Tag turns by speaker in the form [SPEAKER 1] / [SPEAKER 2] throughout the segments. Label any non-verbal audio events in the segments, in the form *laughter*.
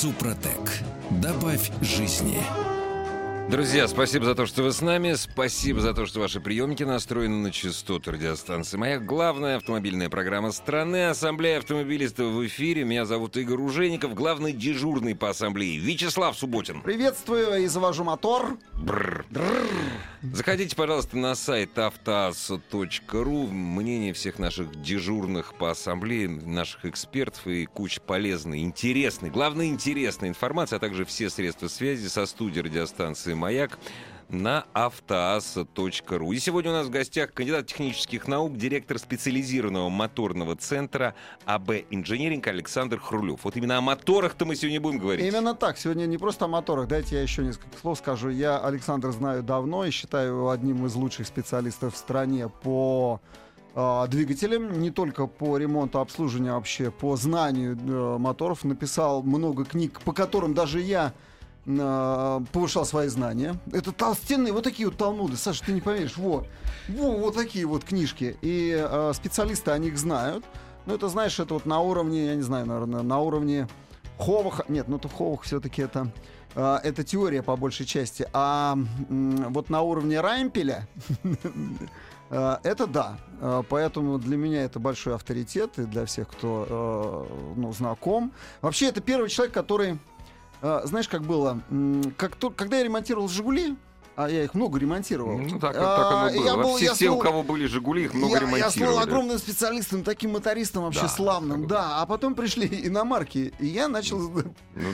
[SPEAKER 1] Супротек. Добавь жизни.
[SPEAKER 2] Друзья, спасибо за то, что вы с нами. Спасибо за то, что ваши приемники настроены на частоту радиостанции. Моя главная автомобильная программа страны. Ассамблея автомобилистов в эфире. Меня зовут Игорь Ужеников, главный дежурный по ассамблее. Вячеслав Субботин.
[SPEAKER 3] Приветствую и завожу мотор.
[SPEAKER 2] Бррр. Заходите, пожалуйста, на сайт автоасса.ру. Мнение всех наших дежурных по ассамблее, наших экспертов и куча полезной, интересной, главное, интересной информации, а также все средства связи со студией радиостанции «Маяк» на автоасса.ру. И сегодня у нас в гостях кандидат технических наук, директор специализированного моторного центра АБ «Инженеринг» Александр Хрулев. Вот именно о моторах-то мы сегодня будем говорить.
[SPEAKER 3] Именно так. Сегодня не просто о моторах. Дайте я еще несколько слов скажу. Я Александр знаю давно и считаю его одним из лучших специалистов в стране по э, двигателям, не только по ремонту, обслуживанию, а вообще по знанию э, моторов. Написал много книг, по которым даже я повышал свои знания. Это толстенные вот такие вот талмуды. Саша, ты не поверишь. Во, во вот такие вот книжки. И э, специалисты о них знают. Ну, это, знаешь, это вот на уровне, я не знаю, наверное, на уровне Ховаха. Нет, ну, то Ховах все-таки это... э, Это теория по большей части. А м, вот на уровне Раймпеля э, *laughs* это да. Э, Поэтому для меня это большой авторитет и для всех, кто э, ну, знаком. Вообще, это первый человек, который а, знаешь, как было? Как то, когда я ремонтировал «Жигули», а я их много ремонтировал.
[SPEAKER 2] Ну, так,
[SPEAKER 3] а,
[SPEAKER 2] так оно было.
[SPEAKER 3] я был-
[SPEAKER 2] все,
[SPEAKER 3] я
[SPEAKER 2] все, у кого были «Жигули», их много
[SPEAKER 3] я, я стал
[SPEAKER 2] ремонтировали.
[SPEAKER 3] огромным специалистом, таким мотористом вообще
[SPEAKER 2] Да,
[SPEAKER 3] славным, да. А потом пришли *laughs* иномарки, и я начал
[SPEAKER 2] Ну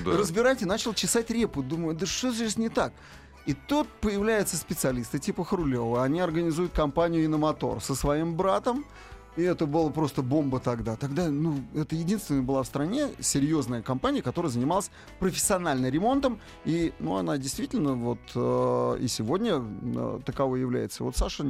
[SPEAKER 2] да.
[SPEAKER 3] разбирать и начал чесать репу. Думаю, да что здесь не так? И тут появляются специалисты типа Хрулева. Они организуют компанию «Иномотор» со своим братом. И это было просто бомба тогда. Тогда, ну, это единственная была в стране серьезная компания, которая занималась профессиональным ремонтом. И, ну, она действительно вот э, и сегодня э, таковой является. Вот Саша,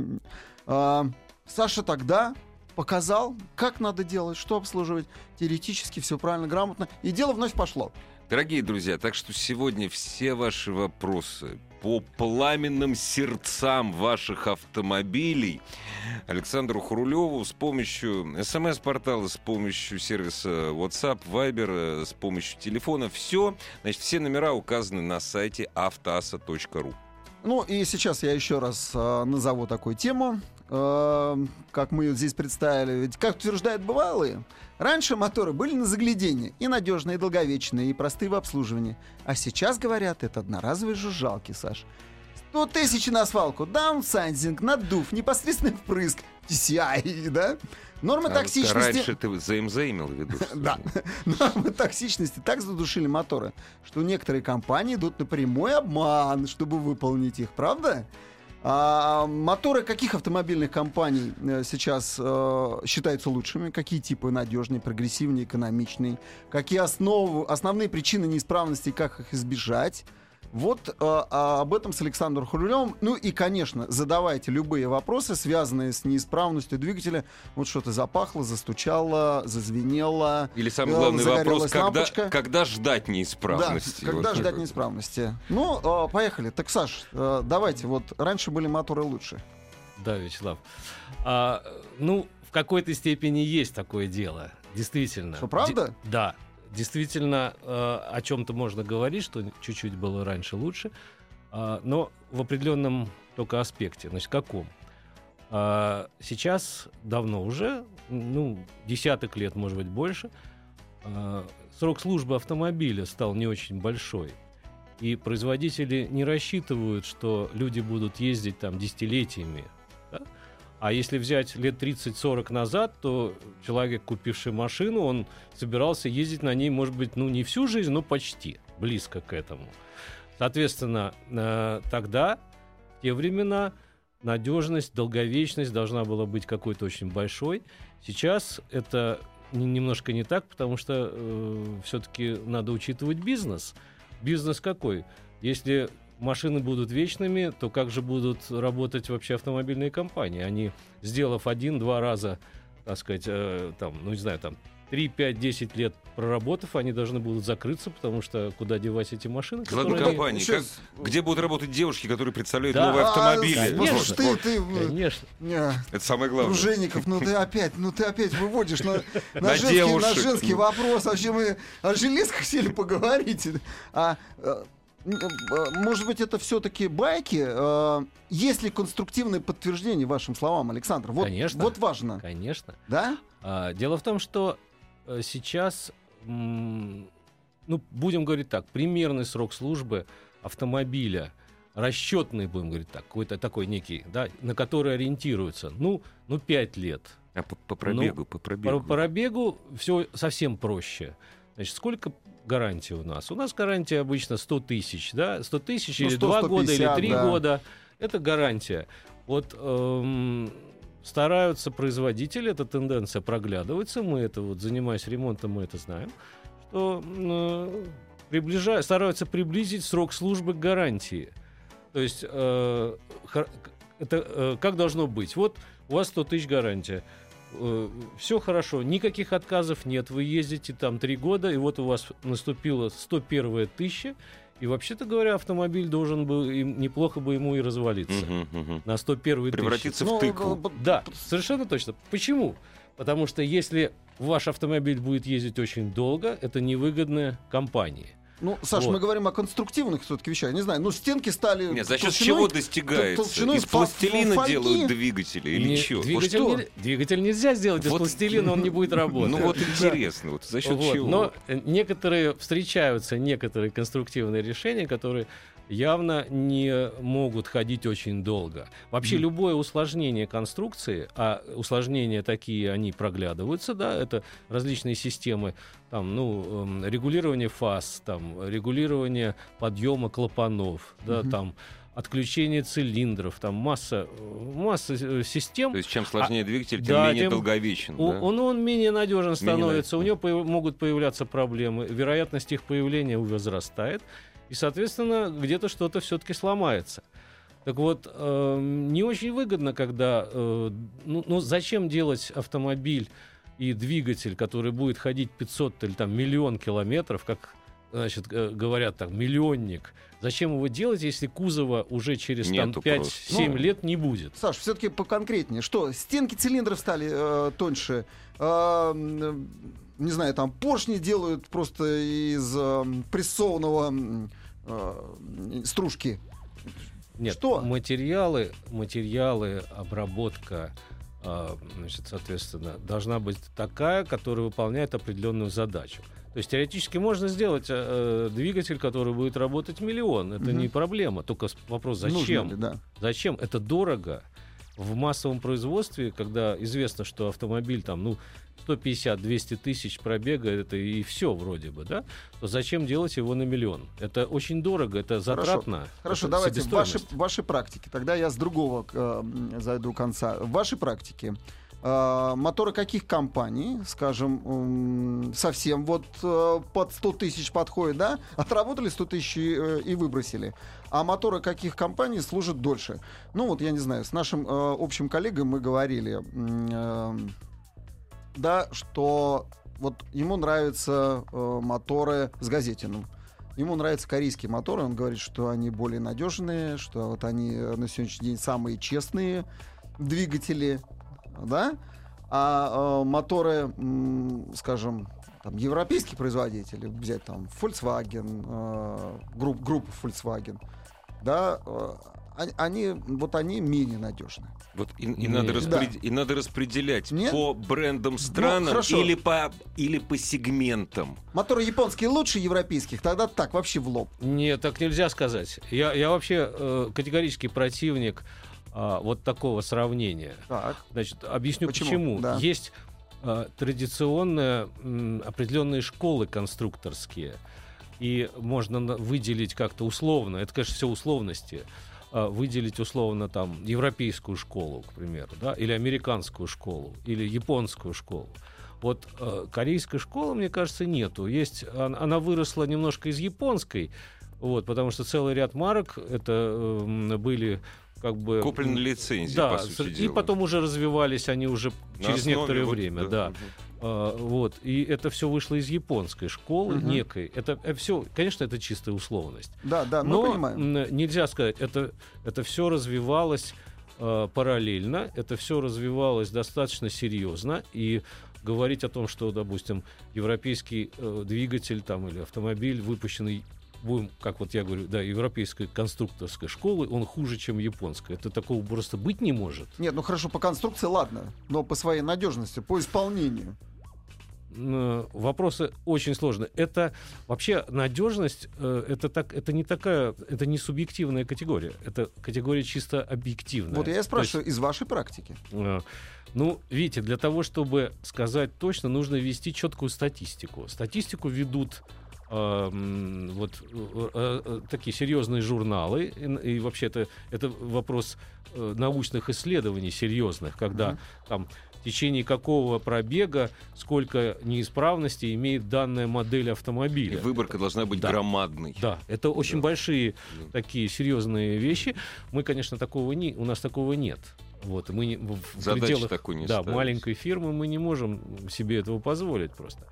[SPEAKER 3] э, Саша тогда показал, как надо делать, что обслуживать. Теоретически все правильно, грамотно. И дело вновь пошло.
[SPEAKER 2] Дорогие друзья, так что сегодня все ваши вопросы по пламенным сердцам ваших автомобилей Александру Хрулеву с помощью смс-портала, с помощью сервиса WhatsApp, Viber, э, с помощью телефона. Все, значит, все номера указаны на сайте автоаса.ру.
[SPEAKER 3] Ну и сейчас я еще раз э, назову такую тему, как мы ее здесь представили. Ведь, как утверждают бывалые, раньше моторы были на загляденье, и надежные, и долговечные, и простые в обслуживании. А сейчас, говорят, это одноразовые жужжалки, Саш. 100 тысяч на свалку, даунсайзинг, надув, непосредственный впрыск, TCI, да? Нормы
[SPEAKER 2] А,
[SPEAKER 3] токсичности...
[SPEAKER 2] Раньше ты ЗМЗ имел в виду? *laughs*
[SPEAKER 3] Да. Нормы токсичности так задушили моторы, что некоторые компании идут на прямой обман, чтобы выполнить их, правда? А моторы каких автомобильных компаний э, сейчас э, считаются лучшими? Какие типы надежнее, прогрессивнее, экономичнее? Какие основы, основные причины неисправности, как их избежать? Вот э, а об этом с Александром Хрулевым. Ну и, конечно, задавайте любые вопросы, связанные с неисправностью двигателя. Вот что-то запахло, застучало, зазвенело.
[SPEAKER 2] Или самый
[SPEAKER 3] э,
[SPEAKER 2] главный вопрос,
[SPEAKER 3] загорелась
[SPEAKER 2] когда, когда ждать неисправности?
[SPEAKER 3] Да, когда
[SPEAKER 2] Вот
[SPEAKER 3] ждать неисправности. Ну, э, поехали. Так, Саш, э, давайте. Вот раньше были моторы лучше.
[SPEAKER 4] Да, Вячеслав. А, ну, в какой-то степени есть такое дело. Действительно.
[SPEAKER 3] Что, правда?
[SPEAKER 4] Де- да. Действительно, э, о чем-то можно говорить, что чуть-чуть было раньше лучше, а, но в определенном только аспекте. Значит, каком? А, сейчас давно уже, ну, десяток лет, может быть, больше, а, срок службы автомобиля стал не очень большой. И производители не рассчитывают, что люди будут ездить там десятилетиями. А если взять лет 30-40 назад, то человек, купивший машину, он собирался ездить на ней, может быть, ну не всю жизнь, но почти близко к этому. Соответственно, э, тогда, в те времена, надежность, долговечность должна была быть какой-то очень большой. Сейчас это не- немножко не так, потому что все-таки надо учитывать бизнес. бизнес какой? Если машины будут вечными, то как же будут работать вообще автомобильные компании? Они, сделав один-два раза, так сказать, э, там, ну не знаю, там 3, 5, 10 лет проработав, они должны будут закрыться, потому что куда девать эти машины?
[SPEAKER 2] Ладно,
[SPEAKER 4] они-
[SPEAKER 2] компании. Как- где будут работать девушки, которые представляют
[SPEAKER 4] Да.
[SPEAKER 2] новые автомобили?
[SPEAKER 3] А,
[SPEAKER 4] Конечно.
[SPEAKER 3] слушай, ты, ты,
[SPEAKER 4] Конечно.
[SPEAKER 3] э,
[SPEAKER 2] Это самое главное.
[SPEAKER 3] Дружинников, ну ты опять, ну ты опять выводишь на, *laughs* на,
[SPEAKER 2] На
[SPEAKER 3] женский, на женский вопрос. Вообще мы о железках сели поговорить. А, э, может быть, это все-таки байки? Э, Есть ли конструктивное подтверждение вашим словам, Александр? Вот,
[SPEAKER 4] Конечно.
[SPEAKER 3] вот важно.
[SPEAKER 4] Конечно.
[SPEAKER 3] Да?
[SPEAKER 4] А, дело в том, что э, сейчас, ну, будем говорить так, примерный срок службы автомобиля, расчетный, будем говорить так, какой-то такой некий, да, на который ориентируются, ну, ну 5 лет.
[SPEAKER 2] А по, по пробегу, по
[SPEAKER 4] По,
[SPEAKER 2] пробегу.
[SPEAKER 4] по пробегу все совсем проще. Значит, сколько гарантий у нас? У нас гарантия обычно 100 тысяч, да, 100 тысяч
[SPEAKER 3] Ну,
[SPEAKER 4] или
[SPEAKER 3] 100,
[SPEAKER 4] 2 года, или
[SPEAKER 3] 150,
[SPEAKER 4] 3
[SPEAKER 3] да.
[SPEAKER 4] года. Это гарантия. Вот эм, стараются производители, эта тенденция проглядывается, мы это вот, занимаясь ремонтом, мы это знаем, что э, приближа- стараются приблизить срок службы к гарантии. То есть э, это э, как должно быть? Вот у вас 100 тысяч гарантия. Все хорошо, никаких отказов нет. Вы ездите там три года, и вот у вас наступила 101 тысяча, и вообще-то говоря, автомобиль должен был, им, неплохо бы ему и развалиться
[SPEAKER 2] Мгм, мгм.
[SPEAKER 4] на 101 тысячи.
[SPEAKER 2] Превратиться в
[SPEAKER 3] Ну,
[SPEAKER 2] тыкву.
[SPEAKER 3] б-
[SPEAKER 4] Да, совершенно точно. Почему? Потому что если ваш автомобиль будет ездить очень долго, это невыгодно компании.
[SPEAKER 3] Ну, Саш,
[SPEAKER 4] Вот.
[SPEAKER 3] мы говорим о конструктивных все-таки вещах. Не знаю, ну стенки стали...
[SPEAKER 2] Нет, за счет
[SPEAKER 3] толщиной-
[SPEAKER 2] чего достигается?
[SPEAKER 3] толщиной
[SPEAKER 2] Из пластилина
[SPEAKER 3] фольги.
[SPEAKER 2] делают двигатели или
[SPEAKER 4] Не-?
[SPEAKER 2] Вот
[SPEAKER 4] Двигатель,
[SPEAKER 2] что?
[SPEAKER 4] не- двигатель нельзя сделать из
[SPEAKER 2] Вот-
[SPEAKER 4] пластилина, он не будет *laughs* работать.
[SPEAKER 2] Ну вот интересно, вот за счет
[SPEAKER 4] Вот,
[SPEAKER 2] чего?
[SPEAKER 4] Но э, некоторые встречаются некоторые конструктивные решения, которые явно не могут ходить очень долго. Вообще любое усложнение конструкции, а усложнения такие, они проглядываются, да, это различные системы, там, ну, эм, регулирование фаз, там, регулирование подъема клапанов, да,
[SPEAKER 3] Мгм.
[SPEAKER 4] там, отключение цилиндров, там масса, э, масса э, систем.
[SPEAKER 2] То есть чем сложнее двигатель, тем
[SPEAKER 4] да,
[SPEAKER 2] менее
[SPEAKER 4] тем-
[SPEAKER 2] долговечен.
[SPEAKER 4] У-
[SPEAKER 2] да?
[SPEAKER 4] Он, он менее надежен
[SPEAKER 2] Менее
[SPEAKER 4] становится, у
[SPEAKER 2] надежен.
[SPEAKER 4] него появ- могут появляться проблемы, вероятность их появления возрастает, и, соответственно, где-то что-то все-таки сломается. Так вот, эм, не очень выгодно, когда... э, ну, ну, зачем делать автомобиль и двигатель, который будет ходить 500 или там миллион километров, как значит, э, говорят там, миллионник. Зачем его делать, если кузова уже через там,
[SPEAKER 2] Нету
[SPEAKER 4] 5-7
[SPEAKER 2] просто.
[SPEAKER 3] Ну,
[SPEAKER 4] лет не будет?
[SPEAKER 3] Саш, все-таки поконкретнее. Что, стенки цилиндров стали э, тоньше? Э, не знаю, там поршни делают просто из э, прессованного э, стружки.
[SPEAKER 4] Нет,
[SPEAKER 3] Что?
[SPEAKER 4] материалы, материалы, обработка, а, значит, соответственно, должна быть такая, которая выполняет определенную задачу. То есть теоретически можно сделать э, э, двигатель, который будет работать миллион. Это
[SPEAKER 3] Мгм.
[SPEAKER 4] не проблема. Только вопрос,
[SPEAKER 3] Нужно
[SPEAKER 4] зачем?
[SPEAKER 3] ли, да.
[SPEAKER 4] Зачем? Это дорого. В массовом производстве, когда известно, что автомобиль там, ну, 150-200 тысяч пробега, это и все вроде бы, да, то зачем делать его на миллион? Это очень дорого, это затратно.
[SPEAKER 3] Хорошо,
[SPEAKER 4] это
[SPEAKER 3] давайте в вашей,
[SPEAKER 4] себестоимость.
[SPEAKER 3] вашей практике. Тогда я с другого э, зайду конца. В вашей практике э, моторы каких компаний, скажем, совсем вот э, под 100 тысяч подходят, да? Отработали 100 тысяч и, э, и выбросили. А моторы каких компаний служат дольше? Ну вот, я не знаю, с нашим э, общим коллегой мы говорили, да, что вот ему нравятся моторы с газетиным. Ему нравятся корейские моторы. Он говорит, что они более надежные, что вот они на сегодняшний день самые честные двигатели, да. А э, моторы, м, скажем, там, европейских производителей, взять там Volkswagen, э, групп, группу Volkswagen, да, э, они- вот они менее надежны.
[SPEAKER 2] Вот и, и надо
[SPEAKER 4] да.
[SPEAKER 2] распред- и надо распределять
[SPEAKER 3] Нет?
[SPEAKER 2] по брендам странам
[SPEAKER 3] хорошо.
[SPEAKER 2] или, по, или по сегментам.
[SPEAKER 3] Моторы японские лучше европейских, тогда так, вообще в лоб.
[SPEAKER 4] Нет, так нельзя сказать. Я, я вообще э, категорический противник а, вот такого сравнения.
[SPEAKER 3] Так.
[SPEAKER 4] Значит, объясню
[SPEAKER 3] Почему?
[SPEAKER 4] почему.
[SPEAKER 3] Да.
[SPEAKER 4] Есть э, традиционные м, определенные школы конструкторские, и можно выделить как-то условно, это, конечно, все условности, а, выделить условно там европейскую школу, к примеру, да, или американскую школу, или японскую школу. Вот э, корейской школы, мне кажется, нету. Есть, он- она выросла немножко из японской, вот, потому что целый ряд марок это э, были как бы...
[SPEAKER 2] Куплены лицензии,
[SPEAKER 4] Да,
[SPEAKER 2] по сути
[SPEAKER 4] и
[SPEAKER 2] дела.
[SPEAKER 4] потом уже развивались они уже
[SPEAKER 2] На
[SPEAKER 4] через
[SPEAKER 2] основе
[SPEAKER 4] некоторое
[SPEAKER 2] вот,
[SPEAKER 4] время, да. А, вот. И это все вышло из японской школы
[SPEAKER 3] Мгм.
[SPEAKER 4] некой. Это все, конечно, это чистая условность.
[SPEAKER 3] Да, да, мы
[SPEAKER 4] Но
[SPEAKER 3] понимаем.
[SPEAKER 4] нельзя сказать, это, это все развивалось э, параллельно, это все развивалось достаточно серьезно. И говорить о том, что, допустим, европейский э, двигатель там, или автомобиль, выпущенный будем, как вот я говорю, да, европейской конструкторской школы, он хуже, чем японская. Это такого просто быть не может.
[SPEAKER 3] Нет, ну хорошо, по конструкции ладно, но по своей надежности, по исполнению.
[SPEAKER 4] М, Вопросы очень сложные. Это вообще надежность, э, это так, это не такая, это не субъективная категория, это категория чисто объективная.
[SPEAKER 3] Вот я и
[SPEAKER 4] То есть,
[SPEAKER 3] спрашиваю, из вашей практики.
[SPEAKER 4] э, ну, видите, для того, чтобы сказать точно, нужно вести четкую статистику. Статистику ведут э, вот э, э, э, такие серьезные журналы, и, и вообще это, это вопрос научных исследований серьезных, когда
[SPEAKER 3] Мгм.
[SPEAKER 4] там в течение какого пробега сколько неисправностей имеет данная модель
[SPEAKER 2] И
[SPEAKER 4] автомобиля.
[SPEAKER 2] выборка должна быть
[SPEAKER 4] Да.
[SPEAKER 2] громадной.
[SPEAKER 4] Да, это очень
[SPEAKER 2] Да.
[SPEAKER 4] большие
[SPEAKER 2] Да.
[SPEAKER 4] такие серьезные вещи. Мы, конечно, такого не, у нас такого нет. Вот, мы не, в
[SPEAKER 2] Задачи
[SPEAKER 4] пределах
[SPEAKER 2] такой не
[SPEAKER 4] да,
[SPEAKER 2] ставить.
[SPEAKER 4] маленькой фирмы мы не можем себе этого позволить просто.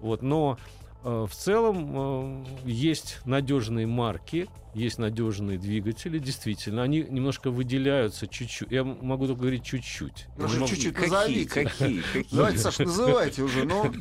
[SPEAKER 4] Вот, но в целом э, есть надежные марки, есть надежные двигатели, действительно, они немножко выделяются чуть-чуть. Я могу только говорить чуть-чуть.
[SPEAKER 3] Ну,
[SPEAKER 4] могу-
[SPEAKER 3] чуть-чуть
[SPEAKER 2] Какие,
[SPEAKER 3] назовите.
[SPEAKER 2] какие, *laughs* какие?
[SPEAKER 3] Давайте, Саш, называйте уже, ну,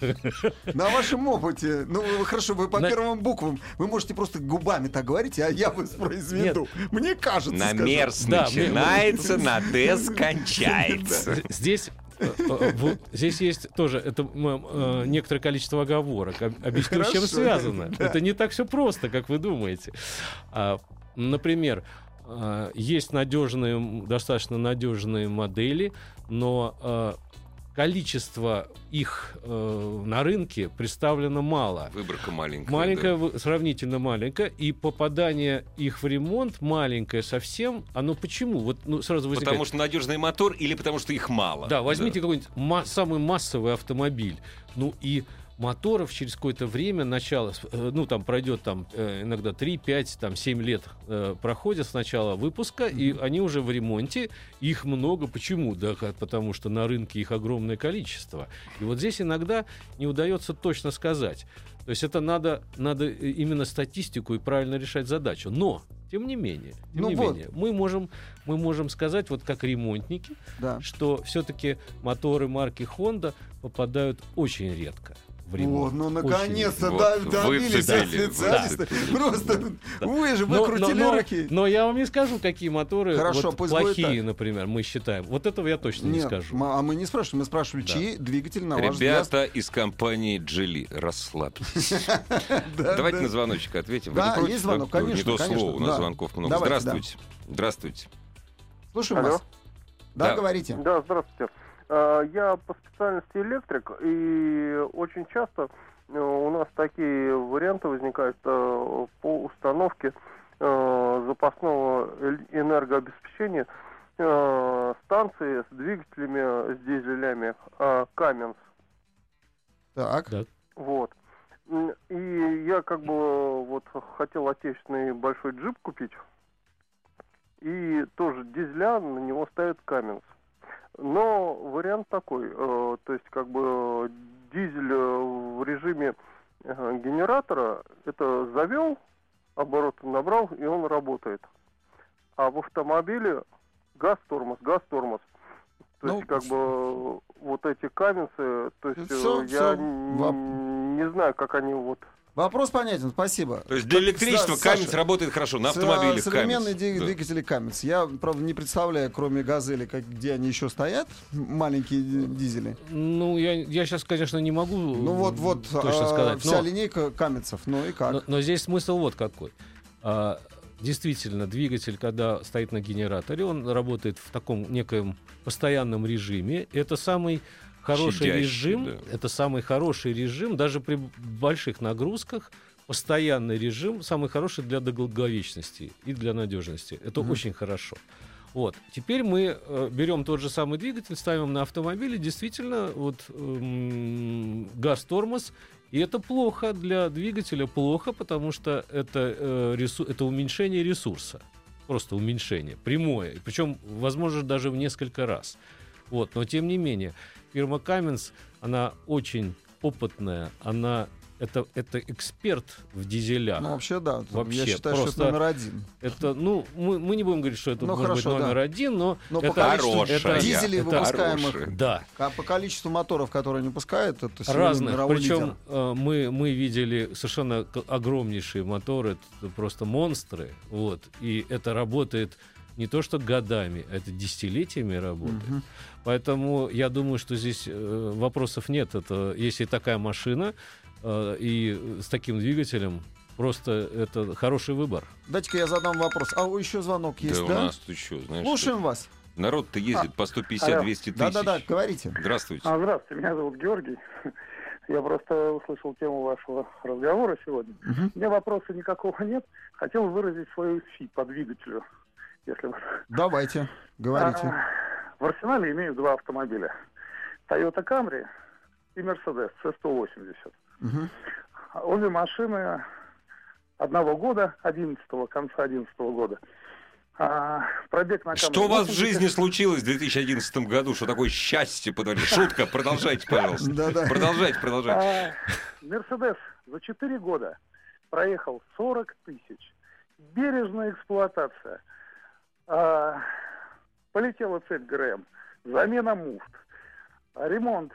[SPEAKER 3] на вашем опыте. Ну, вы- хорошо, вы по
[SPEAKER 4] На-
[SPEAKER 3] первым буквам, вы можете просто губами так говорить, а я воспроизведу. Мне кажется,
[SPEAKER 2] На мерз
[SPEAKER 4] Да, мне-
[SPEAKER 2] начинается, *laughs* на дес кончается.
[SPEAKER 4] Здесь э, э, вот здесь есть тоже это э, некоторое количество оговорок. Об- Объясню, с чем
[SPEAKER 3] Хорошо,
[SPEAKER 4] связано.
[SPEAKER 3] да.
[SPEAKER 4] Это не так все просто, как вы думаете. А, Например, а, есть надежные, достаточно надежные модели, но а, количество их э, на рынке представлено мало.
[SPEAKER 2] Выборка маленькая.
[SPEAKER 4] Маленькая,
[SPEAKER 2] да.
[SPEAKER 4] сравнительно маленькая, и попадание их в ремонт маленькое совсем. Оно почему? Вот ну, сразу возникает.
[SPEAKER 2] Потому что надежный мотор или потому что их мало?
[SPEAKER 4] Да, возьмите какой-нибудь ма- самый массовый автомобиль. Ну и моторов через какое-то время, начало, э, ну там пройдет там э, иногда 3, 5, там 7 лет э, проходят с начала выпуска, и они уже в ремонте, их много. Почему? Да, потому что на рынке их огромное количество. И вот здесь иногда не удается точно сказать. То есть это надо, надо э, именно статистику и правильно решать задачу. Но, тем не менее, тем
[SPEAKER 3] Ну
[SPEAKER 4] не
[SPEAKER 3] вот.
[SPEAKER 4] менее, мы можем, мы можем сказать, вот как ремонтники,
[SPEAKER 3] Да.
[SPEAKER 4] что все-таки моторы марки Honda попадают очень редко в ремонт.
[SPEAKER 3] Вот, ну наконец-то
[SPEAKER 2] Вот,
[SPEAKER 3] да- добились специалиста.
[SPEAKER 2] выцепили.
[SPEAKER 3] Просто вы же
[SPEAKER 4] Но,
[SPEAKER 3] выкрутили
[SPEAKER 4] но- но-
[SPEAKER 3] руки.
[SPEAKER 4] но я вам не скажу, какие моторы
[SPEAKER 3] Хорошо,
[SPEAKER 4] вот плохие, например, мы считаем. Вот этого я точно не
[SPEAKER 3] Нет,
[SPEAKER 4] скажу.
[SPEAKER 3] м- а мы не спрашиваем, мы спрашивали,
[SPEAKER 4] Да.
[SPEAKER 3] чьи двигатели, на ваш взгляд...
[SPEAKER 2] Ребята из компании Джили, расслабьтесь. *laughs*
[SPEAKER 3] Да,
[SPEAKER 2] Давайте
[SPEAKER 3] да.
[SPEAKER 2] на звоночек ответим.
[SPEAKER 3] Да,
[SPEAKER 2] не
[SPEAKER 3] есть звонок,
[SPEAKER 2] да?
[SPEAKER 3] конечно,
[SPEAKER 2] Не то слово, у нас
[SPEAKER 3] да.
[SPEAKER 2] звонков много.
[SPEAKER 3] Давайте,
[SPEAKER 2] Здравствуйте. Здравствуйте.
[SPEAKER 3] Слушаем вас. Да,
[SPEAKER 2] Да.
[SPEAKER 3] говорите.
[SPEAKER 5] Да, здравствуйте. А, Я по специальности электрик, и очень часто э, у нас такие варианты возникают э, по установке э, запасного энергообеспечения станции с двигателями, с дизелями Cummins.
[SPEAKER 3] Так.
[SPEAKER 5] Вот. И я как бы вот хотел отечественный большой джип купить. И тоже дизеля на него ставят Cummins. Но вариант такой, э, то есть как бы дизель э, в режиме э, генератора, это завел, обороты набрал, и он работает. А в автомобиле газ-тормоз, газ-тормоз. То
[SPEAKER 3] Ну,
[SPEAKER 5] есть как бы вот эти каменцы, то есть э,
[SPEAKER 3] всё,
[SPEAKER 5] я н-
[SPEAKER 3] воп-
[SPEAKER 5] не знаю, как они вот
[SPEAKER 3] Вопрос понятен, спасибо.
[SPEAKER 2] То есть для электричества
[SPEAKER 3] Саша,
[SPEAKER 2] работает хорошо, на автомобиле
[SPEAKER 3] Современные
[SPEAKER 2] Cummins.
[SPEAKER 3] двиг-
[SPEAKER 2] Да.
[SPEAKER 3] двигатели Cummins. Я, правда, не представляю, кроме газели, как, где они еще стоят, маленькие ди- дизели.
[SPEAKER 4] Ну, я, я сейчас, конечно, не могу
[SPEAKER 3] Ну вот, вот,
[SPEAKER 4] точно
[SPEAKER 3] а,
[SPEAKER 4] сказать.
[SPEAKER 3] вся
[SPEAKER 4] но-
[SPEAKER 3] линейка Каменцев. Ну и как?
[SPEAKER 4] Но, но здесь смысл вот какой. А, действительно, двигатель, когда стоит на генераторе, он работает в таком некоем постоянном режиме. Это самый хороший
[SPEAKER 2] Щадящий,
[SPEAKER 4] режим.
[SPEAKER 2] да.
[SPEAKER 4] Это самый хороший режим, даже при больших нагрузках. Постоянный режим самый хороший для долговечности и для надежности. Это
[SPEAKER 3] Мгм.
[SPEAKER 4] очень хорошо. Вот. Теперь мы э, берем тот же самый двигатель, ставим на автомобиль, и действительно, вот эм, газ-тормоз, и это плохо для двигателя, плохо, потому что это, э, ресу- это уменьшение ресурса. Просто уменьшение, прямое. Причем, возможно, даже в несколько раз. Вот. Но тем не менее, фирма Cummins, она очень опытная, она это, это эксперт в дизелях.
[SPEAKER 3] Ну, вообще, да.
[SPEAKER 4] Вообще,
[SPEAKER 3] я считаю, что
[SPEAKER 4] просто-
[SPEAKER 3] это номер один.
[SPEAKER 4] Это, ну, мы, мы не будем говорить, что это
[SPEAKER 3] Ну,
[SPEAKER 4] может
[SPEAKER 3] хорошо,
[SPEAKER 4] быть номер
[SPEAKER 3] да.
[SPEAKER 4] один, но,
[SPEAKER 3] Но
[SPEAKER 4] это,
[SPEAKER 3] по количеству
[SPEAKER 4] это-
[SPEAKER 3] дизелей,
[SPEAKER 4] это-
[SPEAKER 3] выпускаемых,
[SPEAKER 4] да,
[SPEAKER 3] а по количеству моторов, которые они пускают, это
[SPEAKER 4] разных.
[SPEAKER 3] мировой
[SPEAKER 4] Причем
[SPEAKER 3] лидер.
[SPEAKER 4] э, мы, мы видели совершенно огромнейшие моторы, это просто монстры. Вот, и это работает не то что годами, это десятилетиями работает.
[SPEAKER 3] Мгм.
[SPEAKER 4] Поэтому я думаю, что здесь э, вопросов нет. Это если такая машина э, и с таким двигателем, просто это хороший выбор.
[SPEAKER 3] Дайте-ка я задам вопрос. А еще звонок есть,
[SPEAKER 2] да, у
[SPEAKER 3] да?
[SPEAKER 2] нас тут что, знаешь,
[SPEAKER 3] Слушаем вас.
[SPEAKER 2] народ-то ездит по 150-200 тысяч.
[SPEAKER 3] Да-да-да, говорите.
[SPEAKER 2] Здравствуйте.
[SPEAKER 6] А, здравствуйте, меня зовут Георгий. *laughs* Я просто услышал тему вашего разговора сегодня.
[SPEAKER 3] Мгм.
[SPEAKER 6] У меня вопроса никакого нет. Хотел выразить свою фи по двигателю. Если
[SPEAKER 3] Давайте, говорите.
[SPEAKER 6] А, в арсенале имею два автомобиля. Toyota Camry и Mercedes C180.
[SPEAKER 3] Мгм.
[SPEAKER 6] Обе машины одного года, 11 конца 11 года. А, пробег на Camry
[SPEAKER 2] Что у вас в
[SPEAKER 6] 80.
[SPEAKER 2] жизни случилось в 2011 году? Что такое счастье подарили? Шутка, продолжайте, пожалуйста. Продолжайте, продолжайте.
[SPEAKER 6] А, Мерседес за 4 года проехал 40 тысяч. Бережная эксплуатация. А, полетела цепь ГРМ. Замена муфт. Ремонт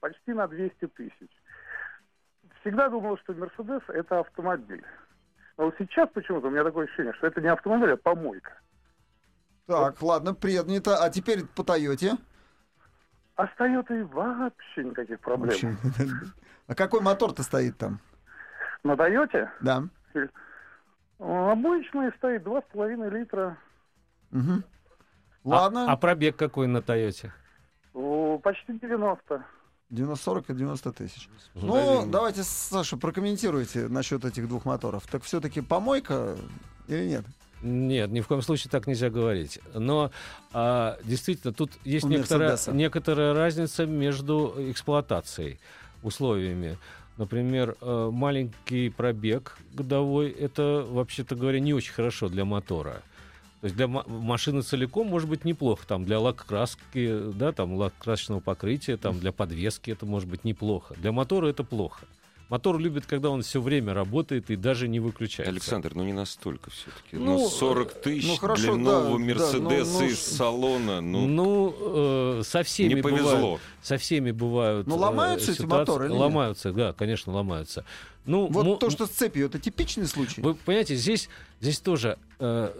[SPEAKER 6] почти на 200 тысяч. Всегда думал, что Мерседес это автомобиль. Но вот сейчас почему-то у меня такое ощущение, что это не автомобиль, а помойка.
[SPEAKER 3] Так, ладно, принято. А теперь по Тойоте.
[SPEAKER 6] А с Toyota вообще никаких проблем.
[SPEAKER 3] А какой мотор-то стоит там?
[SPEAKER 6] На Тойоте
[SPEAKER 3] Да.
[SPEAKER 6] обычный стоит 2,5 литра
[SPEAKER 4] А-
[SPEAKER 3] Ладно.
[SPEAKER 4] А, пробег какой на Тойоте?
[SPEAKER 6] Почти 90.
[SPEAKER 3] 90, 40 и 90 тысяч.
[SPEAKER 2] Ну,
[SPEAKER 3] давайте, Саша, прокомментируйте насчет этих двух моторов. Так все-таки помойка или нет?
[SPEAKER 4] Нет, ни в коем случае так нельзя говорить. Но а, действительно, тут есть некоторая, некоторая разница между эксплуатацией, условиями. Например, э, маленький пробег годовой, это, вообще-то говоря, не очень хорошо для мотора. То есть для ма- машины целиком может быть неплохо, там для лак-краски, да, там лак-красочного покрытия, там для подвески это может быть неплохо. Для мотора это плохо. Мотор любит, когда он все время работает и даже не выключается.
[SPEAKER 2] Александр, ну не настолько все-таки.
[SPEAKER 3] Ну,
[SPEAKER 2] Ну, 40 тысяч
[SPEAKER 3] ну, хорошо,
[SPEAKER 2] для
[SPEAKER 3] да,
[SPEAKER 2] нового
[SPEAKER 3] да,
[SPEAKER 2] Мерседеса
[SPEAKER 3] ну, ну,
[SPEAKER 2] из салона. Ну,
[SPEAKER 4] Ну, э, со всеми
[SPEAKER 2] не
[SPEAKER 4] бывают-
[SPEAKER 2] повезло.
[SPEAKER 4] со всеми бывают.
[SPEAKER 3] Ну,
[SPEAKER 4] э,
[SPEAKER 3] ломаются эти
[SPEAKER 4] ситуации.
[SPEAKER 3] моторы или нет?
[SPEAKER 4] Ломаются, да, конечно, ломаются. Ну,
[SPEAKER 3] Вот то, что с цепью, это типичный случай.
[SPEAKER 4] Вы понимаете, здесь, здесь тоже э,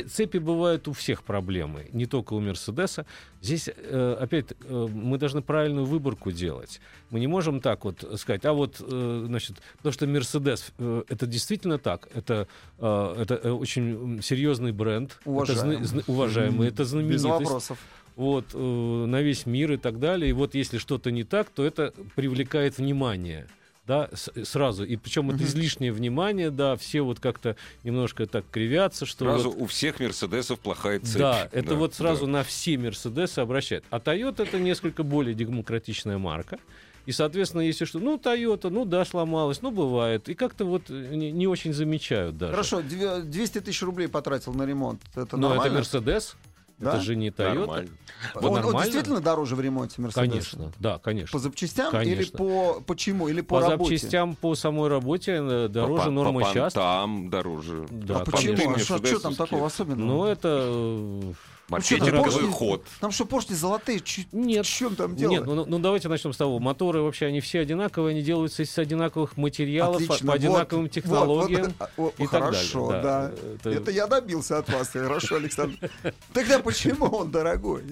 [SPEAKER 4] цепи бывают у всех проблемы, не только у Мерседеса. Здесь, э, опять, э, мы должны правильную выборку делать. Мы не можем так вот сказать, а вот, э, значит, потому что Мерседес, это действительно так, это, это очень серьезный бренд, это
[SPEAKER 3] Уважаемый.
[SPEAKER 4] зна- зна- уважаемый, это
[SPEAKER 3] Без
[SPEAKER 4] знаменитость
[SPEAKER 3] вопросов.
[SPEAKER 4] вот, э, на весь мир и так далее. И вот если что-то не так, то это привлекает внимание. Да, с- сразу. И причем это
[SPEAKER 3] Мгм.
[SPEAKER 4] излишнее внимание, да, все вот как-то немножко так кривятся, что
[SPEAKER 2] Сразу
[SPEAKER 4] вот-
[SPEAKER 2] у всех Мерседесов плохая цепь.
[SPEAKER 4] да, это вот сразу
[SPEAKER 2] да.
[SPEAKER 4] на все Мерседесы обращают. А Toyota это несколько более демократичная марка. И, соответственно, если что, ну, Toyota, ну да, сломалась, ну, бывает. И как-то вот э, не, не очень замечают даже.
[SPEAKER 3] Хорошо, две- 200 тысяч рублей потратил на ремонт. Это
[SPEAKER 4] Но это
[SPEAKER 3] нормально?
[SPEAKER 4] Мерседес,
[SPEAKER 3] Да?
[SPEAKER 4] это же не Toyota.
[SPEAKER 2] Нормально.
[SPEAKER 3] Он,
[SPEAKER 4] Вот
[SPEAKER 3] он
[SPEAKER 4] нормально.
[SPEAKER 3] действительно дороже в ремонте Мерседеса?
[SPEAKER 4] Конечно, да, конечно.
[SPEAKER 3] По запчастям или
[SPEAKER 4] Конечно.
[SPEAKER 3] по почему? Или по,
[SPEAKER 4] По,
[SPEAKER 3] работе?
[SPEAKER 4] запчастям, по самой работе э, дороже
[SPEAKER 2] по,
[SPEAKER 4] нормы
[SPEAKER 2] по
[SPEAKER 4] сейчас.
[SPEAKER 2] понтам дороже.
[SPEAKER 4] Да,
[SPEAKER 3] а почему? А что,
[SPEAKER 2] мерседесовские.
[SPEAKER 3] там такого особенного?
[SPEAKER 4] Ну, это...
[SPEAKER 2] Маркетинговый
[SPEAKER 3] поршни-
[SPEAKER 2] ход.
[SPEAKER 3] Там что, поршни золотые? Чё-
[SPEAKER 4] Нет.
[SPEAKER 3] В чем там дело?
[SPEAKER 4] Нет, ну, ну давайте начнем с того. Моторы вообще, они все одинаковые, они делаются из одинаковых материалов, по-
[SPEAKER 3] Отлично.
[SPEAKER 4] по
[SPEAKER 3] Вот,
[SPEAKER 4] одинаковым
[SPEAKER 3] вот,
[SPEAKER 4] технологиям.
[SPEAKER 3] вот, о,
[SPEAKER 4] и так
[SPEAKER 3] хорошо,
[SPEAKER 4] далее,
[SPEAKER 3] да.
[SPEAKER 4] да. Это-
[SPEAKER 3] Это... я добился от вас. Хорошо, Александр. *laughs* Тогда почему он дорогой?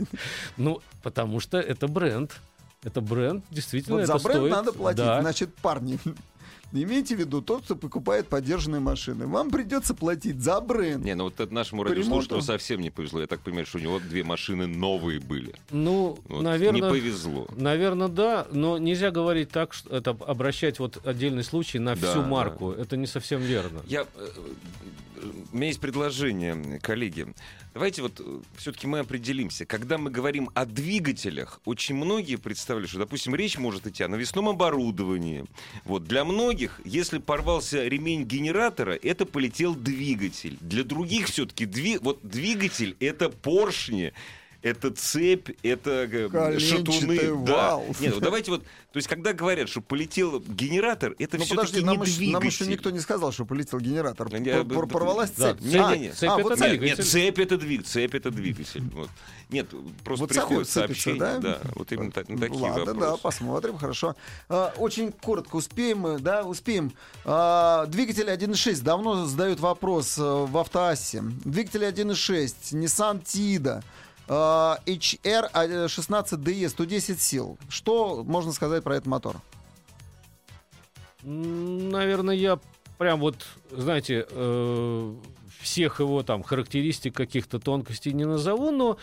[SPEAKER 4] Ну, потому что это бренд. Это бренд, действительно,
[SPEAKER 3] Вот за
[SPEAKER 4] это
[SPEAKER 3] бренд
[SPEAKER 4] стоит.
[SPEAKER 3] надо платить.
[SPEAKER 4] Да.
[SPEAKER 3] Значит, парни, Имейте в виду, тот, кто покупает поддержанные машины, вам придется платить за бренд.
[SPEAKER 2] Не, ну вот это нашему радиослушателю совсем не повезло. Я так понимаю, что у него две машины новые были.
[SPEAKER 4] Ну,
[SPEAKER 2] Вот
[SPEAKER 4] наверное...
[SPEAKER 2] Не повезло.
[SPEAKER 4] Наверное, да, но нельзя говорить так, что это обращать вот отдельный случай на
[SPEAKER 2] Да,
[SPEAKER 4] всю
[SPEAKER 2] да.
[SPEAKER 4] марку. Это не совсем верно.
[SPEAKER 2] Я, э, у меня есть предложение, коллеги. Давайте вот все-таки мы определимся. Когда мы говорим о двигателях, очень многие представляют, что, допустим, речь может идти о навесном оборудовании. Вот для многих, если порвался ремень генератора, это полетел двигатель. Для других все-таки дви... вот двигатель это поршни это цепь, это э,
[SPEAKER 3] Коленчатый
[SPEAKER 2] шатуны. Да. Нет, ну, давайте вот, то есть когда говорят, что полетел генератор, это
[SPEAKER 3] ну,
[SPEAKER 2] все-таки не
[SPEAKER 3] нам
[SPEAKER 2] двигатель.
[SPEAKER 3] Нам еще никто не сказал, что полетел генератор.
[SPEAKER 2] Я,
[SPEAKER 3] Пор э, Порвалась
[SPEAKER 4] да.
[SPEAKER 3] цепь.
[SPEAKER 2] Нет,
[SPEAKER 3] а,
[SPEAKER 2] нет, нет.
[SPEAKER 4] Цепь
[SPEAKER 3] а,
[SPEAKER 4] это
[SPEAKER 3] вот цепь.
[SPEAKER 2] Нет, цепь это двигатель. Цепь это двигатель. Вот. Нет, просто
[SPEAKER 3] вот
[SPEAKER 2] приходит сообщение.
[SPEAKER 3] Да?
[SPEAKER 2] да, вот именно так, на такие
[SPEAKER 3] Ладно,
[SPEAKER 2] вопросы.
[SPEAKER 3] да, посмотрим, хорошо. А, очень коротко успеем мы, да, успеем. А, двигатель 1.6. Давно задают вопрос э, в автоассе. Двигатель 1.6, Nissan Tida. А, HR16DE а, э, 110 сил. Что можно сказать про этот мотор?
[SPEAKER 4] Наверное, я прям вот, знаете, э, всех его там характеристик, каких-то тонкостей не назову, но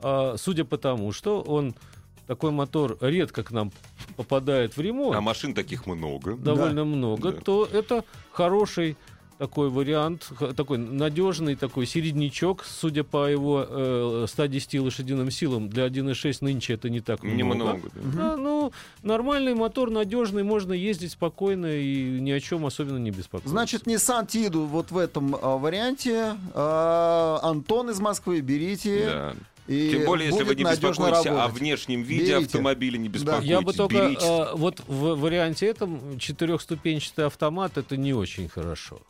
[SPEAKER 4] а, судя по тому, что он такой мотор редко к нам попадает в ремонт.
[SPEAKER 2] А машин таких много.
[SPEAKER 4] Довольно да. много,
[SPEAKER 2] да.
[SPEAKER 4] то это хороший такой вариант, такой надежный такой середнячок, судя по его э, 110 лошадиным силам, для 1.6 нынче это не так много.
[SPEAKER 2] Немного. да.
[SPEAKER 4] Да, ну, нормальный мотор, надежный, можно ездить спокойно и ни о чем особенно не беспокоиться.
[SPEAKER 3] Значит, Nissan Tiida вот в этом а, варианте. А, Антон из Москвы, берите.
[SPEAKER 2] Да.
[SPEAKER 3] И
[SPEAKER 2] Тем более, если вы не беспокоитесь о
[SPEAKER 3] работать.
[SPEAKER 2] внешнем виде
[SPEAKER 3] Берите.
[SPEAKER 2] автомобиля, не беспокойтесь.
[SPEAKER 4] я бы только
[SPEAKER 2] берите.
[SPEAKER 4] э, вот в варианте этом четырехступенчатый автомат это не очень хорошо.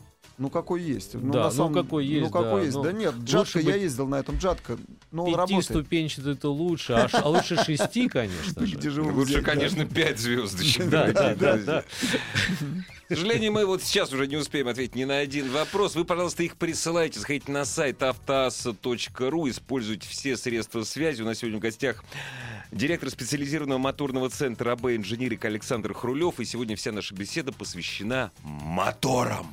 [SPEAKER 3] Ну, какой есть. Ну,
[SPEAKER 4] Да,
[SPEAKER 3] на
[SPEAKER 4] ну,
[SPEAKER 3] самом-
[SPEAKER 4] какой есть,
[SPEAKER 3] Ну, какой
[SPEAKER 4] да,
[SPEAKER 3] есть.
[SPEAKER 4] ну,
[SPEAKER 3] да нет, Джатка, я
[SPEAKER 4] быть
[SPEAKER 3] ездил на этом Джатка. Ну, он работает.
[SPEAKER 4] Пятиступенчатый это лучше, а, ш- а лучше шести, конечно же.
[SPEAKER 2] Лучше,
[SPEAKER 3] взять, да?
[SPEAKER 2] конечно, 5 звездочек.
[SPEAKER 4] Да, да, да, да.
[SPEAKER 2] К сожалению, мы вот сейчас уже не успеем ответить ни на один вопрос. Вы, пожалуйста, их присылайте. Заходите на сайт автоасса.ру. Используйте все средства связи. У нас сегодня в гостях директор специализированного моторного центра АБ «Инженерик» Александр Хрулев. И сегодня вся наша беседа посвящена моторам.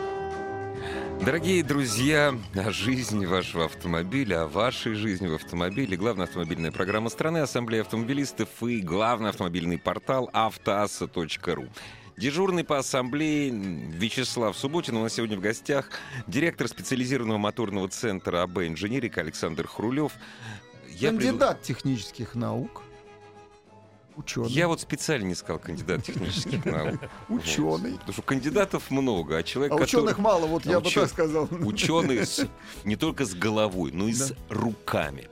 [SPEAKER 2] Дорогие друзья, о жизни вашего автомобиля, о вашей жизни в автомобиле. Главная автомобильная программа страны, Ассамблея автомобилистов и главный автомобильный портал автоасса.ру. Дежурный по ассамблее Вячеслав Субботин. У нас сегодня в гостях директор специализированного моторного центра АБ «Инженерик» Александр Хрулев. Я пред-
[SPEAKER 3] Кандидат технических наук. Ученый.
[SPEAKER 2] Я вот специально не сказал кандидат технических наук. *laughs*
[SPEAKER 3] Ученый.
[SPEAKER 2] Вот. Потому что кандидатов много, а человек,
[SPEAKER 3] А
[SPEAKER 2] который...
[SPEAKER 3] ученых мало, вот я бы так сказал. *laughs*
[SPEAKER 2] Ученый с- не только с головой, но и
[SPEAKER 3] Да.
[SPEAKER 2] с руками.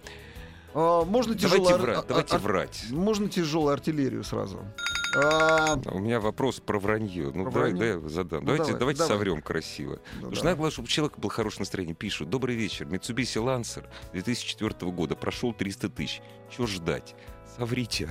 [SPEAKER 3] А, Можно
[SPEAKER 2] Давайте
[SPEAKER 3] тяжело...
[SPEAKER 2] врать, давайте врать.
[SPEAKER 3] Можно тяжелую артиллерию сразу. А,
[SPEAKER 2] А У меня вопрос про вранье. Ну,
[SPEAKER 3] Про
[SPEAKER 2] давай,
[SPEAKER 3] вранье?
[SPEAKER 2] да, я задам.
[SPEAKER 3] Ну,
[SPEAKER 2] давайте
[SPEAKER 3] давай,
[SPEAKER 2] давайте
[SPEAKER 3] давай.
[SPEAKER 2] соврем красиво.
[SPEAKER 3] ну
[SPEAKER 2] надо, главное, чтобы у человека было хорошее настроение. Пишут, добрый вечер, Mitsubishi Lancer 2004 года, прошел 300 тысяч. Чего ждать? Соврите.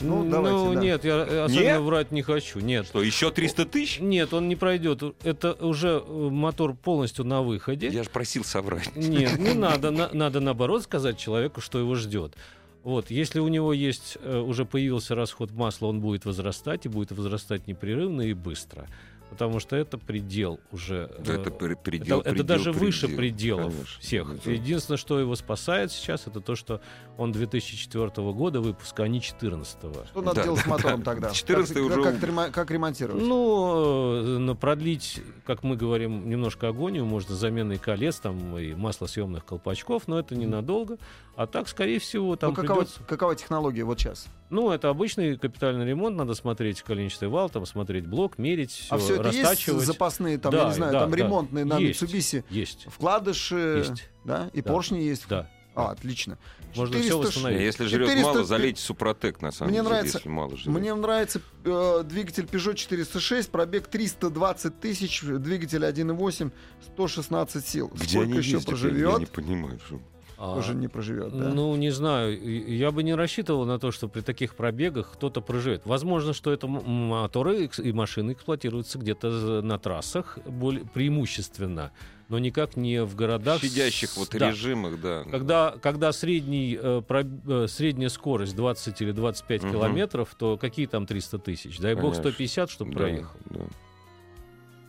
[SPEAKER 3] Ну, давайте, да.
[SPEAKER 4] нет, я особенно
[SPEAKER 2] Нет?
[SPEAKER 4] врать не хочу. Нет.
[SPEAKER 2] Что, еще 300 тысяч?
[SPEAKER 4] Нет, он не пройдет. Это уже э, мотор полностью на выходе.
[SPEAKER 2] Я же просил соврать.
[SPEAKER 4] Нет, не *laughs* надо. на- надо наоборот сказать человеку, что его ждет. Вот, если у него есть, э, уже появился расход масла, он будет возрастать, и будет возрастать непрерывно и быстро. Потому что это предел уже.
[SPEAKER 2] Да,
[SPEAKER 4] э,
[SPEAKER 2] это пре- предел,
[SPEAKER 4] это, это
[SPEAKER 2] предел,
[SPEAKER 4] даже выше
[SPEAKER 2] предел.
[SPEAKER 4] пределов
[SPEAKER 2] Конечно.
[SPEAKER 4] всех.
[SPEAKER 2] Это-
[SPEAKER 4] Единственное, что его спасает сейчас, это то, что он 2004 года выпуска, а не 2014.
[SPEAKER 3] Что надо
[SPEAKER 2] Да,
[SPEAKER 3] делать с
[SPEAKER 2] да,
[SPEAKER 3] мотором
[SPEAKER 2] да.
[SPEAKER 3] тогда?
[SPEAKER 2] 14-й
[SPEAKER 3] Как-
[SPEAKER 2] уже-
[SPEAKER 3] Как, ремо- как ремонтировать?
[SPEAKER 4] Ну, э, продлить, как мы говорим, немножко агонию можно заменой колес там и маслосъемных колпачков, но это ненадолго. А так, скорее всего, там
[SPEAKER 3] Ну, какова,
[SPEAKER 4] придется...
[SPEAKER 3] какова технология вот сейчас?
[SPEAKER 4] Ну, это обычный капитальный ремонт, надо смотреть коленчатый вал, там смотреть блок, мерить, все,
[SPEAKER 3] а все это есть
[SPEAKER 4] растачивать.
[SPEAKER 3] запасные, там,
[SPEAKER 4] Да,
[SPEAKER 3] я не знаю,
[SPEAKER 4] да,
[SPEAKER 3] там
[SPEAKER 4] да.
[SPEAKER 3] ремонтные на
[SPEAKER 4] Есть.
[SPEAKER 3] Mitsubishi?
[SPEAKER 4] Есть,
[SPEAKER 3] Вкладыши,
[SPEAKER 4] есть,
[SPEAKER 3] да? И
[SPEAKER 4] Да.
[SPEAKER 3] поршни есть?
[SPEAKER 4] да.
[SPEAKER 3] А, отлично.
[SPEAKER 4] Можно всё
[SPEAKER 3] 400
[SPEAKER 4] восстановить.
[SPEAKER 2] Не, Если жрет
[SPEAKER 3] 400
[SPEAKER 2] мало, залейте Супротек, на самом
[SPEAKER 3] Мне
[SPEAKER 2] деле,
[SPEAKER 3] нравится-
[SPEAKER 2] если мало жрет.
[SPEAKER 3] Мне нравится э, двигатель Peugeot 406, пробег 320 тысяч, двигатель 1.8, 116 сил.
[SPEAKER 2] Где
[SPEAKER 3] Сколько
[SPEAKER 2] они
[SPEAKER 3] еще
[SPEAKER 2] ездят? Я-
[SPEAKER 3] проживет?
[SPEAKER 2] Я не понимаю. что-
[SPEAKER 4] А,
[SPEAKER 3] тоже не проживет, да?
[SPEAKER 4] Ну, не знаю. Я бы не рассчитывал на то, что при таких пробегах кто-то проживет. Возможно, что это моторы и машины эксплуатируются где-то на трассах более преимущественно, но никак не в городах.
[SPEAKER 2] В щадящих
[SPEAKER 4] с-
[SPEAKER 2] вот
[SPEAKER 4] да.
[SPEAKER 2] режимах, да.
[SPEAKER 4] Когда, когда средний, э, проб- э, средняя скорость 20 или 25
[SPEAKER 2] Мгм.
[SPEAKER 4] километров, то какие там 300 тысяч? Дай бог
[SPEAKER 2] Конечно.
[SPEAKER 4] 150, чтобы
[SPEAKER 2] Да,
[SPEAKER 4] проехал.
[SPEAKER 2] да.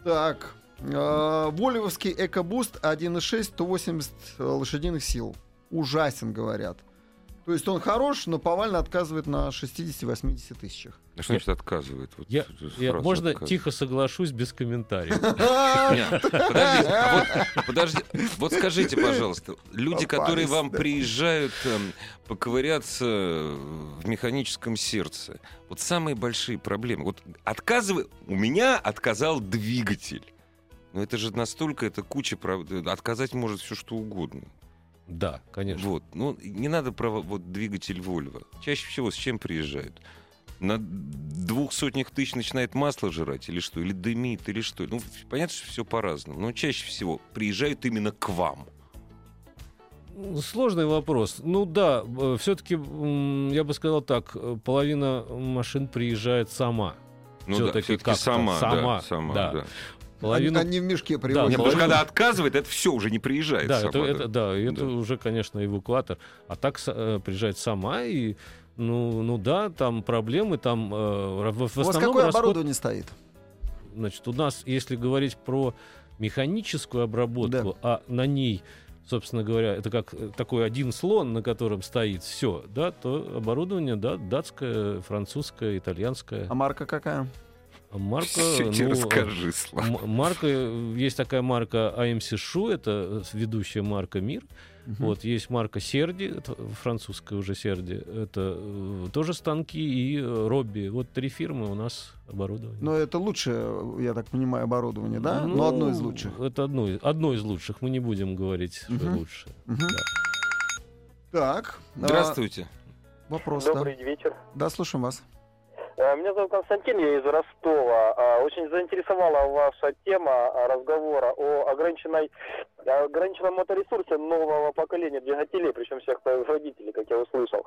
[SPEAKER 3] Так, э, Волевовский экобуст 1.6, 180 лошадиных сил. Ужасен, говорят. То есть он хорош, но повально отказывает на 60-80 тысячах.
[SPEAKER 2] А что значит отказывает? Вот
[SPEAKER 4] Я- Я, можно
[SPEAKER 2] отказывает.
[SPEAKER 4] тихо соглашусь без комментариев.
[SPEAKER 2] А вот, подожди, вот скажите, пожалуйста, люди, которые вам приезжают эм, поковыряться в механическом сердце, вот самые большие проблемы. Вот отказывай, у меня отказал двигатель. Но это же настолько, это куча прав- Отказать может все что угодно.
[SPEAKER 4] Да, конечно.
[SPEAKER 2] Вот. Ну, не надо про вот, двигатель Volvo. Чаще всего с чем приезжают? На двух сотнях тысяч начинает масло жрать или что? Или дымит, или что? Ну, понятно, что все по-разному. Но чаще всего приезжают именно к вам.
[SPEAKER 4] Сложный вопрос. Ну да, все-таки я бы сказал так, э, половина машин приезжает сама.
[SPEAKER 2] Ну да,
[SPEAKER 4] Всё-таки
[SPEAKER 2] все-таки сама,
[SPEAKER 4] сама,
[SPEAKER 2] да, сама,
[SPEAKER 4] да.
[SPEAKER 2] да.
[SPEAKER 4] Половину
[SPEAKER 3] Они в мешке
[SPEAKER 4] Да,
[SPEAKER 3] привозят.
[SPEAKER 2] Нет, потому что когда отказывает, это все уже не приезжает
[SPEAKER 4] Да,
[SPEAKER 2] сама,
[SPEAKER 4] это,
[SPEAKER 2] да.
[SPEAKER 4] это, да, это
[SPEAKER 2] Да.
[SPEAKER 4] уже, конечно, эвакуатор. А так э, приезжает сама и, ну, ну да, там проблемы, там э, в, в
[SPEAKER 3] У вас какое
[SPEAKER 4] расход-
[SPEAKER 3] оборудование стоит?
[SPEAKER 4] Значит, у нас, если говорить про механическую обработку, а на ней, собственно говоря, это как э, такой один слон, на котором стоит все, да, то оборудование, да, датское, французское, итальянское.
[SPEAKER 3] А марка какая?
[SPEAKER 4] А марка, ну,
[SPEAKER 2] расскажи, Слава.
[SPEAKER 4] Марка, есть такая марка AMC Shoe, это ведущая марка мир. Вот, есть марка Серди, французская уже Серди, это э, тоже станки и э, Робби. Вот три фирмы у нас оборудование.
[SPEAKER 3] Но это лучшее, я так понимаю, оборудование, да?
[SPEAKER 4] Ну,
[SPEAKER 3] Но одно из лучших.
[SPEAKER 4] Это одно, из- одно из лучших, мы не будем говорить,
[SPEAKER 3] Мгм.
[SPEAKER 4] лучше.
[SPEAKER 3] Мгм.
[SPEAKER 4] Да.
[SPEAKER 3] Так. а,
[SPEAKER 2] Здравствуйте.
[SPEAKER 3] вопрос, да.
[SPEAKER 6] Добрый вечер.
[SPEAKER 3] Да, слушаем вас.
[SPEAKER 6] Э, Меня зовут Константин, я из Ростова. А, Очень заинтересовала ваша тема а, разговора о ограниченной, ограниченном моторесурсе нового поколения двигателей, причем всех производителей, как я услышал.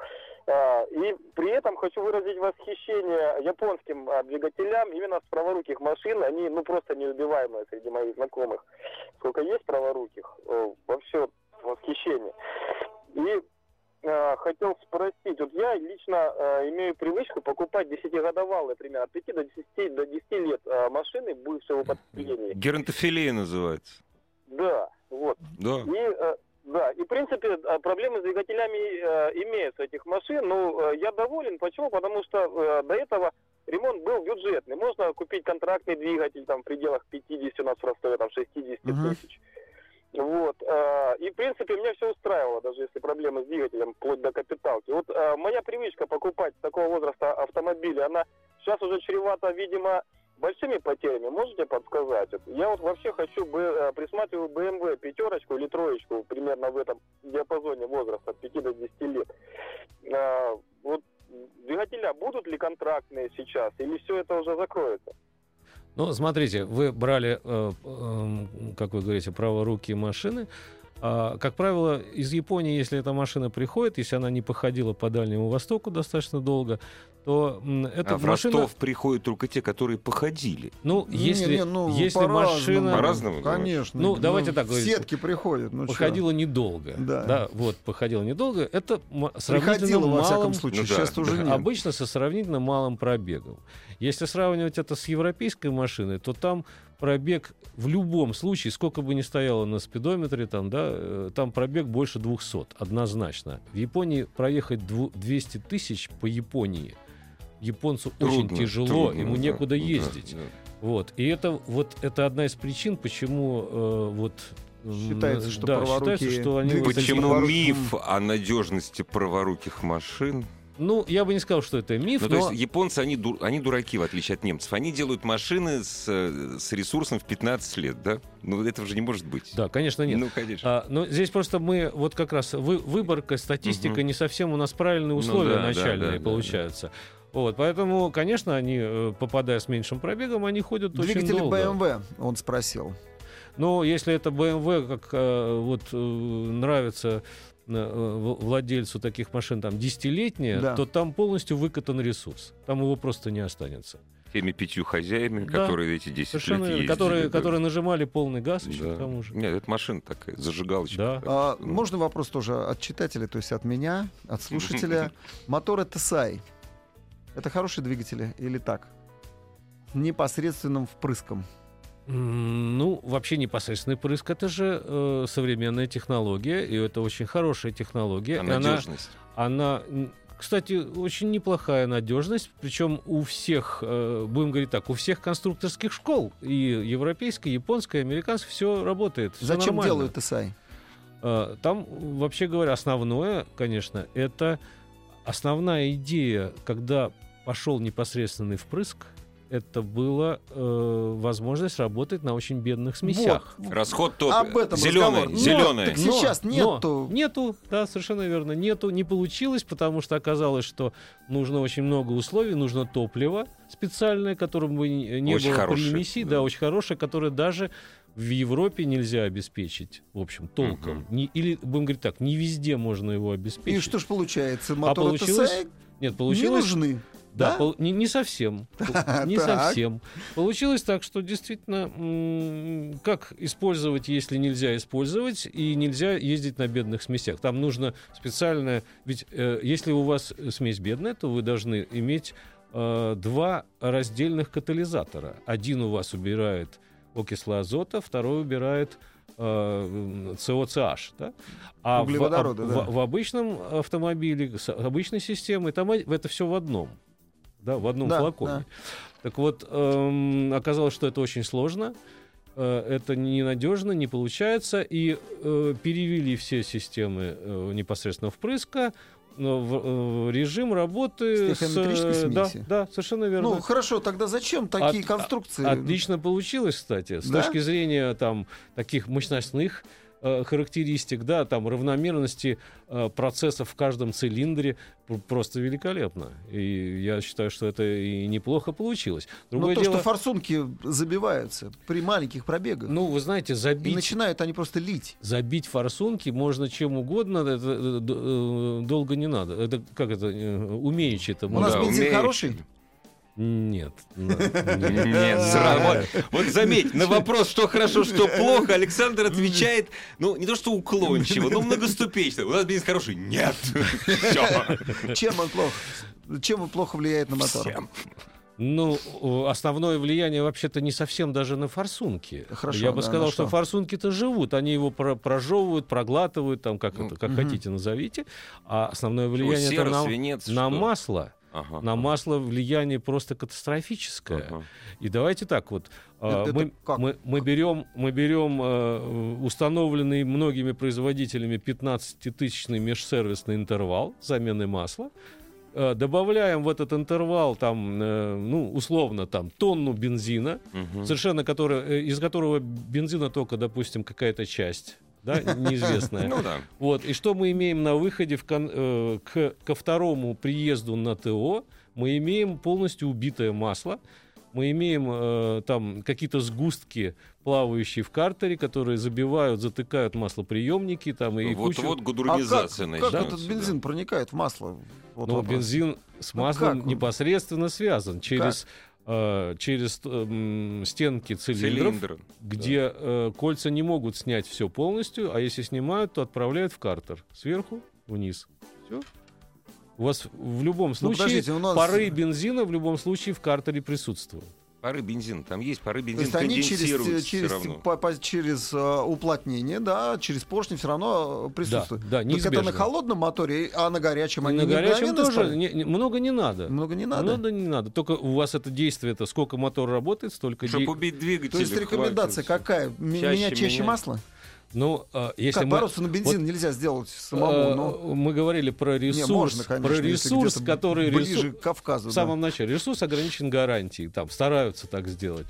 [SPEAKER 6] И при этом хочу выразить восхищение японским двигателям именно с праворуких машин. Они ну просто неубиваемые среди моих знакомых. Сколько есть праворуких, э, вообще восхищение. И э, хотел спросить, вот я лично э, имею привычку покупать 10-годовалые, примерно от 5 до 10, до 10 лет э, машины бывшего употребления.
[SPEAKER 2] Геронтофилия называется.
[SPEAKER 6] Да, вот.
[SPEAKER 2] Да.
[SPEAKER 6] И, э, да, и в принципе э, проблемы с двигателями э, имеются этих машин, но э, я доволен. Почему? Потому что э, до этого ремонт был бюджетный. Можно купить контрактный двигатель там в пределах 50 у нас в Ростове, там 60
[SPEAKER 3] Мгм.
[SPEAKER 6] тысяч. Вот. э, И, в принципе, меня все устраивало, даже если проблемы с двигателем, вплоть до капиталки. Вот э, моя привычка покупать такого возраста автомобили, она сейчас уже чревата, видимо, большими потерями. Можете подсказать? Я вот вообще хочу бы э, присматриваю BMW пятерочку или троечку примерно в этом диапазоне возраста от 5 до 10 лет. Вот двигателя будут ли контрактные сейчас или все это уже закроется?
[SPEAKER 4] Ну, смотрите, вы брали, э, э, как вы говорите, праворукие машины. А, как правило, из Японии, если эта машина приходит, если она не походила по Дальнему Востоку достаточно долго, то м, эта
[SPEAKER 2] А в
[SPEAKER 4] машина...
[SPEAKER 2] Ростов приходят только те, которые походили.
[SPEAKER 4] Ну, если,
[SPEAKER 3] Не, не, ну,
[SPEAKER 4] если
[SPEAKER 3] по-разному.
[SPEAKER 4] машина
[SPEAKER 2] По-разному,
[SPEAKER 3] Конечно.
[SPEAKER 4] Ну, давайте так
[SPEAKER 3] в
[SPEAKER 4] говорить.
[SPEAKER 3] Сетки приходят. Ну, чё.
[SPEAKER 4] походила недолго,
[SPEAKER 3] Да.
[SPEAKER 4] вот, походила недолго, это сравнительно
[SPEAKER 3] Приходило, во всяком
[SPEAKER 4] малым
[SPEAKER 3] случае.
[SPEAKER 2] Ну да,
[SPEAKER 3] Сейчас уже
[SPEAKER 2] да.
[SPEAKER 3] нет.
[SPEAKER 4] Обычно со сравнительно малым пробегом. Если сравнивать это с европейской машиной, то там пробег в любом случае, сколько бы ни стояло на спидометре, там, да, э, там пробег больше 200, однозначно. В Японии проехать дву- 200 тысяч по Японии японцу очень
[SPEAKER 2] Трудно,
[SPEAKER 4] тяжело,
[SPEAKER 2] трудно,
[SPEAKER 4] ему
[SPEAKER 2] да,
[SPEAKER 4] некуда
[SPEAKER 2] да,
[SPEAKER 4] ездить.
[SPEAKER 2] да.
[SPEAKER 4] Вот. И это вот это одна из причин, почему э, вот
[SPEAKER 3] Считается, что
[SPEAKER 4] да,
[SPEAKER 3] праворукие
[SPEAKER 4] считается, что они
[SPEAKER 2] Почему миф о надежности праворуких машин?
[SPEAKER 4] Ну, я бы не сказал, что это миф,
[SPEAKER 2] Ну, то
[SPEAKER 4] но
[SPEAKER 2] есть японцы, они, ду- они дураки, в отличие от немцев. Они делают машины с, э, с ресурсом в 15 лет, да? Ну, этого же не может быть.
[SPEAKER 4] да, конечно, нет.
[SPEAKER 2] Ну, конечно.
[SPEAKER 4] А, но здесь просто мы вот как раз вы, выборка, статистика
[SPEAKER 2] Мгм.
[SPEAKER 4] не совсем у нас правильные
[SPEAKER 2] Ну
[SPEAKER 4] условия
[SPEAKER 2] да, да,
[SPEAKER 4] начальные
[SPEAKER 2] да, да,
[SPEAKER 4] получаются. Вот, поэтому, конечно, они, э, попадая с меньшим пробегом, они ходят очень
[SPEAKER 3] Двигатели
[SPEAKER 4] долго.
[SPEAKER 3] BMW, он спросил.
[SPEAKER 4] Но если это BMW, как э, вот э, нравится владельцу таких машин там десятилетняя,
[SPEAKER 3] Да.
[SPEAKER 4] то там полностью выкатан ресурс. Там его просто не останется.
[SPEAKER 2] Теми пятью хозяями,
[SPEAKER 4] Да.
[SPEAKER 2] которые эти 10
[SPEAKER 4] Совершенно
[SPEAKER 2] лет ездили.
[SPEAKER 4] которые,
[SPEAKER 2] да.
[SPEAKER 4] которые нажимали полный газ еще
[SPEAKER 2] Да.
[SPEAKER 4] к тому же.
[SPEAKER 2] Нет, это машина такая, зажигалочка.
[SPEAKER 4] Да.
[SPEAKER 2] Так
[SPEAKER 3] А,
[SPEAKER 2] ну,
[SPEAKER 3] можно вопрос тоже от читателя, то есть от меня, от слушателя. *laughs* Моторы TSI. Это хорошие двигатели или так? Непосредственным впрыском.
[SPEAKER 4] Ну, вообще непосредственный прыск это же э, современная технология, и это очень хорошая технология.
[SPEAKER 2] А
[SPEAKER 4] и она,
[SPEAKER 2] надежность.
[SPEAKER 4] она, м, кстати, очень неплохая надежность, причем у всех, э, будем говорить так, у всех конструкторских школ, и европейской, японской, американской, все работает. всё
[SPEAKER 3] Зачем
[SPEAKER 4] нормально.
[SPEAKER 3] делают TSI?
[SPEAKER 4] Э, Там, вообще говоря, основное, конечно, это основная идея, когда пошел непосредственный впрыск, это была э, возможность работать на очень бедных смесях.
[SPEAKER 3] Вот.
[SPEAKER 2] Расход
[SPEAKER 3] Об
[SPEAKER 2] топлива.
[SPEAKER 3] этом
[SPEAKER 2] Зеленое,
[SPEAKER 3] разговор. Но
[SPEAKER 2] зеленое.
[SPEAKER 3] так сейчас
[SPEAKER 4] Но-
[SPEAKER 3] нету.
[SPEAKER 4] но нету, да, совершенно верно. Нету, не получилось, потому что оказалось, что нужно очень много условий, нужно топливо специальное, которым бы не не
[SPEAKER 2] Очень
[SPEAKER 4] было
[SPEAKER 2] хорошее,
[SPEAKER 4] примеси,
[SPEAKER 2] да.
[SPEAKER 4] да. очень хорошее, которое даже в Европе нельзя обеспечить, в общем, толком. Не- или, будем говорить так, не везде можно его обеспечить.
[SPEAKER 3] И что ж получается? Моторы
[SPEAKER 4] получилось
[SPEAKER 3] TSI
[SPEAKER 4] Нет,
[SPEAKER 3] не
[SPEAKER 4] получилось...
[SPEAKER 3] нужны.
[SPEAKER 4] Да,
[SPEAKER 3] Да?
[SPEAKER 4] пол- не, не совсем. *laughs* Не совсем. Получилось так, что действительно, как использовать, если нельзя использовать, и нельзя ездить на бедных смесях. Там нужно специальное... Ведь э, если у вас смесь бедная, то вы должны иметь э, два раздельных катализатора. Один у вас убирает окисло азота, второй убирает э, COCH. Да? А в- в,
[SPEAKER 3] да.
[SPEAKER 4] в обычном автомобиле с обычной системой там э- это все в одном. Да, в одном
[SPEAKER 3] Да,
[SPEAKER 4] флаконе.
[SPEAKER 3] да.
[SPEAKER 4] Так вот, эм, оказалось, что это очень сложно, э, это ненадежно, не получается, и э, перевели все системы э, непосредственно впрыска но в, э, в режим работы
[SPEAKER 3] С
[SPEAKER 4] э, да, да, совершенно верно.
[SPEAKER 3] Ну, хорошо, тогда зачем такие
[SPEAKER 4] От-
[SPEAKER 3] конструкции?
[SPEAKER 4] Отлично получилось, кстати, с
[SPEAKER 3] Да?
[SPEAKER 4] точки зрения там таких мощностных э, характеристик, да, там равномерности э, процессов в каждом цилиндре пр- просто великолепно. И я считаю, что это и неплохо получилось.
[SPEAKER 3] Но
[SPEAKER 4] Другое
[SPEAKER 3] то,
[SPEAKER 4] дело,
[SPEAKER 3] что форсунки забиваются при маленьких пробегах.
[SPEAKER 4] ну, вы знаете,
[SPEAKER 3] и
[SPEAKER 4] забить
[SPEAKER 3] начинают они просто лить.
[SPEAKER 4] Забить форсунки можно чем угодно, это, э, э, долго не надо. Это как это умеючи это
[SPEAKER 3] У нас
[SPEAKER 2] да,
[SPEAKER 3] бензин
[SPEAKER 2] умеешь.
[SPEAKER 3] хороший? *laughs*
[SPEAKER 4] Нет.
[SPEAKER 2] Нет, сразу. Вот, заметь, на вопрос, что хорошо, что плохо, Александр отвечает, ну, не то что уклончиво, но многоступечно. У нас бензин хороший. Нет.
[SPEAKER 3] Чем он плохо? Чем он плохо влияет на мотор?
[SPEAKER 2] Всем.
[SPEAKER 4] Ну, основное влияние вообще-то не совсем даже на форсунки.
[SPEAKER 3] Хорошо,
[SPEAKER 4] Я бы
[SPEAKER 3] да,
[SPEAKER 4] сказал, что
[SPEAKER 3] что?
[SPEAKER 4] форсунки-то живут, они его про- прожевывают, проглатывают, там как, это, как
[SPEAKER 3] Мгм.
[SPEAKER 4] хотите назовите. А основное влияние это
[SPEAKER 2] сера,
[SPEAKER 4] на,
[SPEAKER 2] свинец,
[SPEAKER 4] на
[SPEAKER 2] что?
[SPEAKER 4] масло.
[SPEAKER 2] Ага.
[SPEAKER 4] На масло влияние просто катастрофическое.
[SPEAKER 2] Ага.
[SPEAKER 4] И давайте так вот. а,
[SPEAKER 3] Это-
[SPEAKER 4] мы,
[SPEAKER 3] это как?
[SPEAKER 4] мы, мы берем, мы берем э, установленный многими производителями 15-тысячный межсервисный интервал замены масла. э, Добавляем в этот интервал там, э, ну, условно, там, тонну бензина,
[SPEAKER 2] Мгм.
[SPEAKER 4] совершенно который, э, из которого бензина только, допустим, какая-то часть, да, неизвестная.
[SPEAKER 2] Ну да.
[SPEAKER 4] Вот, и что мы имеем на выходе в кон- э, к, ко второму приезду на ТО? Мы имеем полностью убитое масло, мы имеем э, там какие-то сгустки, плавающие в картере, которые забивают, затыкают маслоприемники, там и кучу-
[SPEAKER 2] Вот-вот
[SPEAKER 3] А как,
[SPEAKER 2] гудурнизация
[SPEAKER 3] как
[SPEAKER 2] начнется.
[SPEAKER 3] этот бензин проникает в масло? Вот
[SPEAKER 4] Но
[SPEAKER 3] вопрос.
[SPEAKER 4] бензин с
[SPEAKER 3] Ну,
[SPEAKER 4] маслом
[SPEAKER 3] как он?
[SPEAKER 4] непосредственно связан через э, через эм, стенки цилиндров,
[SPEAKER 2] Цилиндр.
[SPEAKER 4] где э, кольца не могут снять все полностью, а если снимают, то отправляют в картер сверху вниз. Все. У вас в любом
[SPEAKER 3] Ну,
[SPEAKER 4] случае
[SPEAKER 3] подождите, у нас...
[SPEAKER 4] пары бензина в любом случае в картере присутствуют.
[SPEAKER 2] Пары бензина. Там есть пары
[SPEAKER 3] То
[SPEAKER 2] бензина,
[SPEAKER 3] есть они через,
[SPEAKER 2] конденсируются
[SPEAKER 3] через, по- по- через э, уплотнение, да, через поршни все равно э, присутствует.
[SPEAKER 4] Да, да,
[SPEAKER 3] Только это на
[SPEAKER 4] неизбежно.
[SPEAKER 3] холодном моторе, а на горячем они
[SPEAKER 4] на
[SPEAKER 3] не
[SPEAKER 4] горячем тоже не- не- много не надо.
[SPEAKER 3] Много не надо.
[SPEAKER 4] Много не надо. Только у вас это действие, это сколько мотор работает, столько
[SPEAKER 2] Чтобы
[SPEAKER 4] де-
[SPEAKER 2] убить двигатель.
[SPEAKER 3] То есть рекомендация какая? М-
[SPEAKER 2] Чаще
[SPEAKER 3] менять чаще
[SPEAKER 2] менять.
[SPEAKER 3] масло?
[SPEAKER 4] Ну, а, если
[SPEAKER 3] как
[SPEAKER 4] мы...
[SPEAKER 3] бороться на бензин нельзя сделать самому,
[SPEAKER 4] Э,
[SPEAKER 3] но...
[SPEAKER 4] Мы говорили про
[SPEAKER 3] Не,
[SPEAKER 4] ресурс,
[SPEAKER 3] можно, конечно,
[SPEAKER 4] про ресурс, который
[SPEAKER 3] ближе
[SPEAKER 4] ресурс-
[SPEAKER 3] к Кавказу.
[SPEAKER 4] в
[SPEAKER 3] да.
[SPEAKER 4] самом начале. Ресурс ограничен гарантией, там стараются так сделать.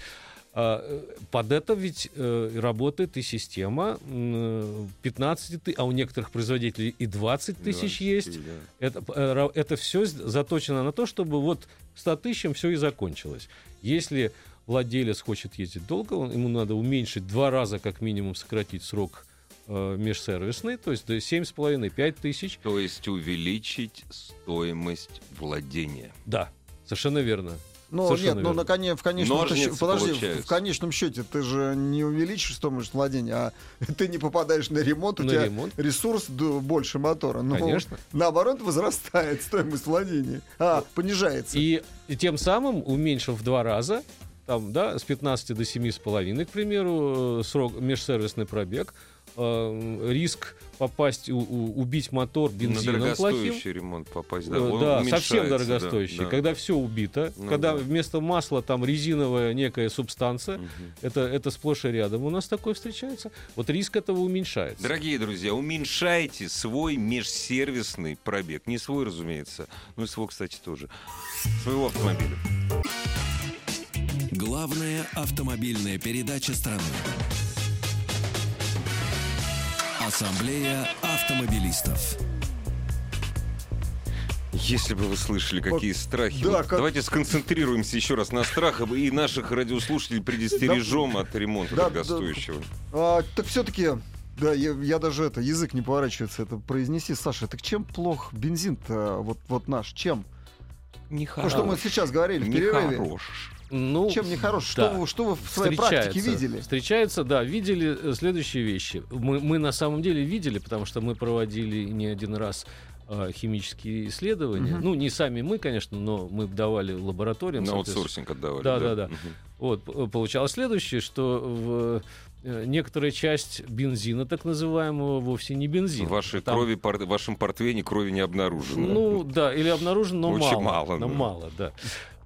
[SPEAKER 4] А, э, Под это ведь э, работает и система м, 15 тысяч, а у некоторых производителей и 20 тысяч есть. Это, э, ра- это все заточено на то, чтобы вот 100 тысячам все и закончилось. Если владелец хочет ездить долго, он- ему надо уменьшить два раза как минимум сократить срок э, межсервисный, то есть 7,5-5 тысяч.
[SPEAKER 2] То есть увеличить стоимость владения.
[SPEAKER 4] Да, совершенно верно.
[SPEAKER 3] Ну
[SPEAKER 4] Совершенно
[SPEAKER 3] нет, ну
[SPEAKER 4] верно.
[SPEAKER 3] на коне, в конечном счете, подожди, в- конечном счете ты же не увеличишь стоимость владения, а *laughs* ты не попадаешь на ремонт, у
[SPEAKER 4] На
[SPEAKER 3] тебя
[SPEAKER 4] ремонт.
[SPEAKER 3] ресурс больше мотора. Ну,
[SPEAKER 4] Конечно.
[SPEAKER 3] Наоборот, возрастает *laughs* стоимость владения. А, понижается.
[SPEAKER 4] И, и тем самым, уменьшив в два раза, там, да, с 15 до 7,5, к примеру, э, срок, межсервисный пробег, э, риск попасть, у- у- убить мотор
[SPEAKER 2] На
[SPEAKER 4] бензином плохим.
[SPEAKER 2] дорогостоящий ремонт попасть. Да,
[SPEAKER 4] Э,
[SPEAKER 2] он
[SPEAKER 4] Да, совсем
[SPEAKER 2] да,
[SPEAKER 4] дорогостоящий.
[SPEAKER 2] да.
[SPEAKER 4] Когда все убито,
[SPEAKER 2] Ну
[SPEAKER 4] когда
[SPEAKER 2] да.
[SPEAKER 4] вместо масла там резиновая некая субстанция,
[SPEAKER 2] Мгм.
[SPEAKER 4] это, это сплошь и рядом у нас такое встречается. Вот риск этого уменьшается.
[SPEAKER 2] Дорогие друзья, уменьшайте свой межсервисный пробег. Не свой, разумеется, но и свой, кстати, тоже. Своего автомобиля.
[SPEAKER 1] Главная автомобильная передача страны. Ассамблея автомобилистов.
[SPEAKER 2] Если бы вы слышали, какие страхи.
[SPEAKER 3] да,
[SPEAKER 2] Вот
[SPEAKER 3] как-
[SPEAKER 2] Давайте сконцентрируемся еще раз на страхах и наших радиослушателей предостережем от ремонта
[SPEAKER 3] Да,
[SPEAKER 2] дорогостоящего.
[SPEAKER 3] А, так все-таки, да, я, я даже это, язык не поворачивается это произнести. Саша, так чем плох бензин-то, вот, вот наш, чем?
[SPEAKER 2] Нехорошо.
[SPEAKER 3] Ну, что мы сейчас говорили в перерыве.
[SPEAKER 2] Нехорош.
[SPEAKER 4] Ну,
[SPEAKER 3] Чем нехорош?
[SPEAKER 4] да.
[SPEAKER 3] Что, вы, что вы в своей практике видели?
[SPEAKER 4] Встречается, да, видели э, следующие вещи. Мы, мы на самом деле видели, потому что мы проводили не один раз э, химические исследования.
[SPEAKER 3] Мгм.
[SPEAKER 4] Ну, не сами мы, конечно, но мы давали лабораториям.
[SPEAKER 2] На аутсорсинг отдавали.
[SPEAKER 4] Да, да, да.
[SPEAKER 2] Мгм.
[SPEAKER 4] Вот, получалось следующее, что в э, некоторая часть бензина, так называемого, вовсе не бензин.
[SPEAKER 2] В вашей
[SPEAKER 4] Там-
[SPEAKER 2] крови, пор- в вашем портвейне крови не обнаружено.
[SPEAKER 4] Ну, да, или обнаружено, но
[SPEAKER 2] Очень
[SPEAKER 4] мало.
[SPEAKER 2] мало,
[SPEAKER 4] но
[SPEAKER 2] да.
[SPEAKER 4] мало, да.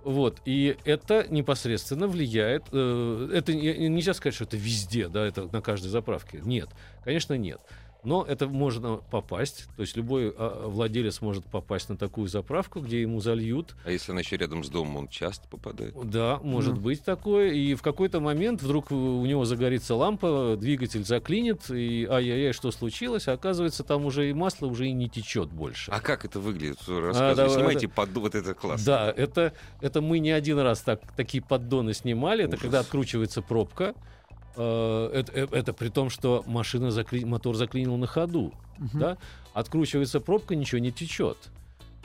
[SPEAKER 4] Вот, и это непосредственно влияет. э, это не- нельзя сказать, что это везде, да, это на каждой заправке. Нет, конечно, нет. Но это можно попасть, то есть любой а, владелец может попасть на такую заправку, где ему зальют.
[SPEAKER 2] А если она еще рядом с домом, он часто попадает?
[SPEAKER 4] Да, может
[SPEAKER 3] Мгм.
[SPEAKER 4] быть такое. И в какой-то момент вдруг у него загорится лампа, двигатель заклинит, и ай-яй-яй, что случилось? А оказывается, там уже и масло уже и не течет больше.
[SPEAKER 2] А как это выглядит? Рассказывайте.
[SPEAKER 4] давай,
[SPEAKER 2] Снимайте под... Вот это классно.
[SPEAKER 4] Да, это, это мы не один раз так, такие поддоны снимали. Это
[SPEAKER 2] Ужас.
[SPEAKER 4] когда откручивается пробка. Э, Это, э, это при том, что машина закли- мотор заклинил на ходу.
[SPEAKER 3] Мгм.
[SPEAKER 4] Да? Откручивается пробка, ничего не течет.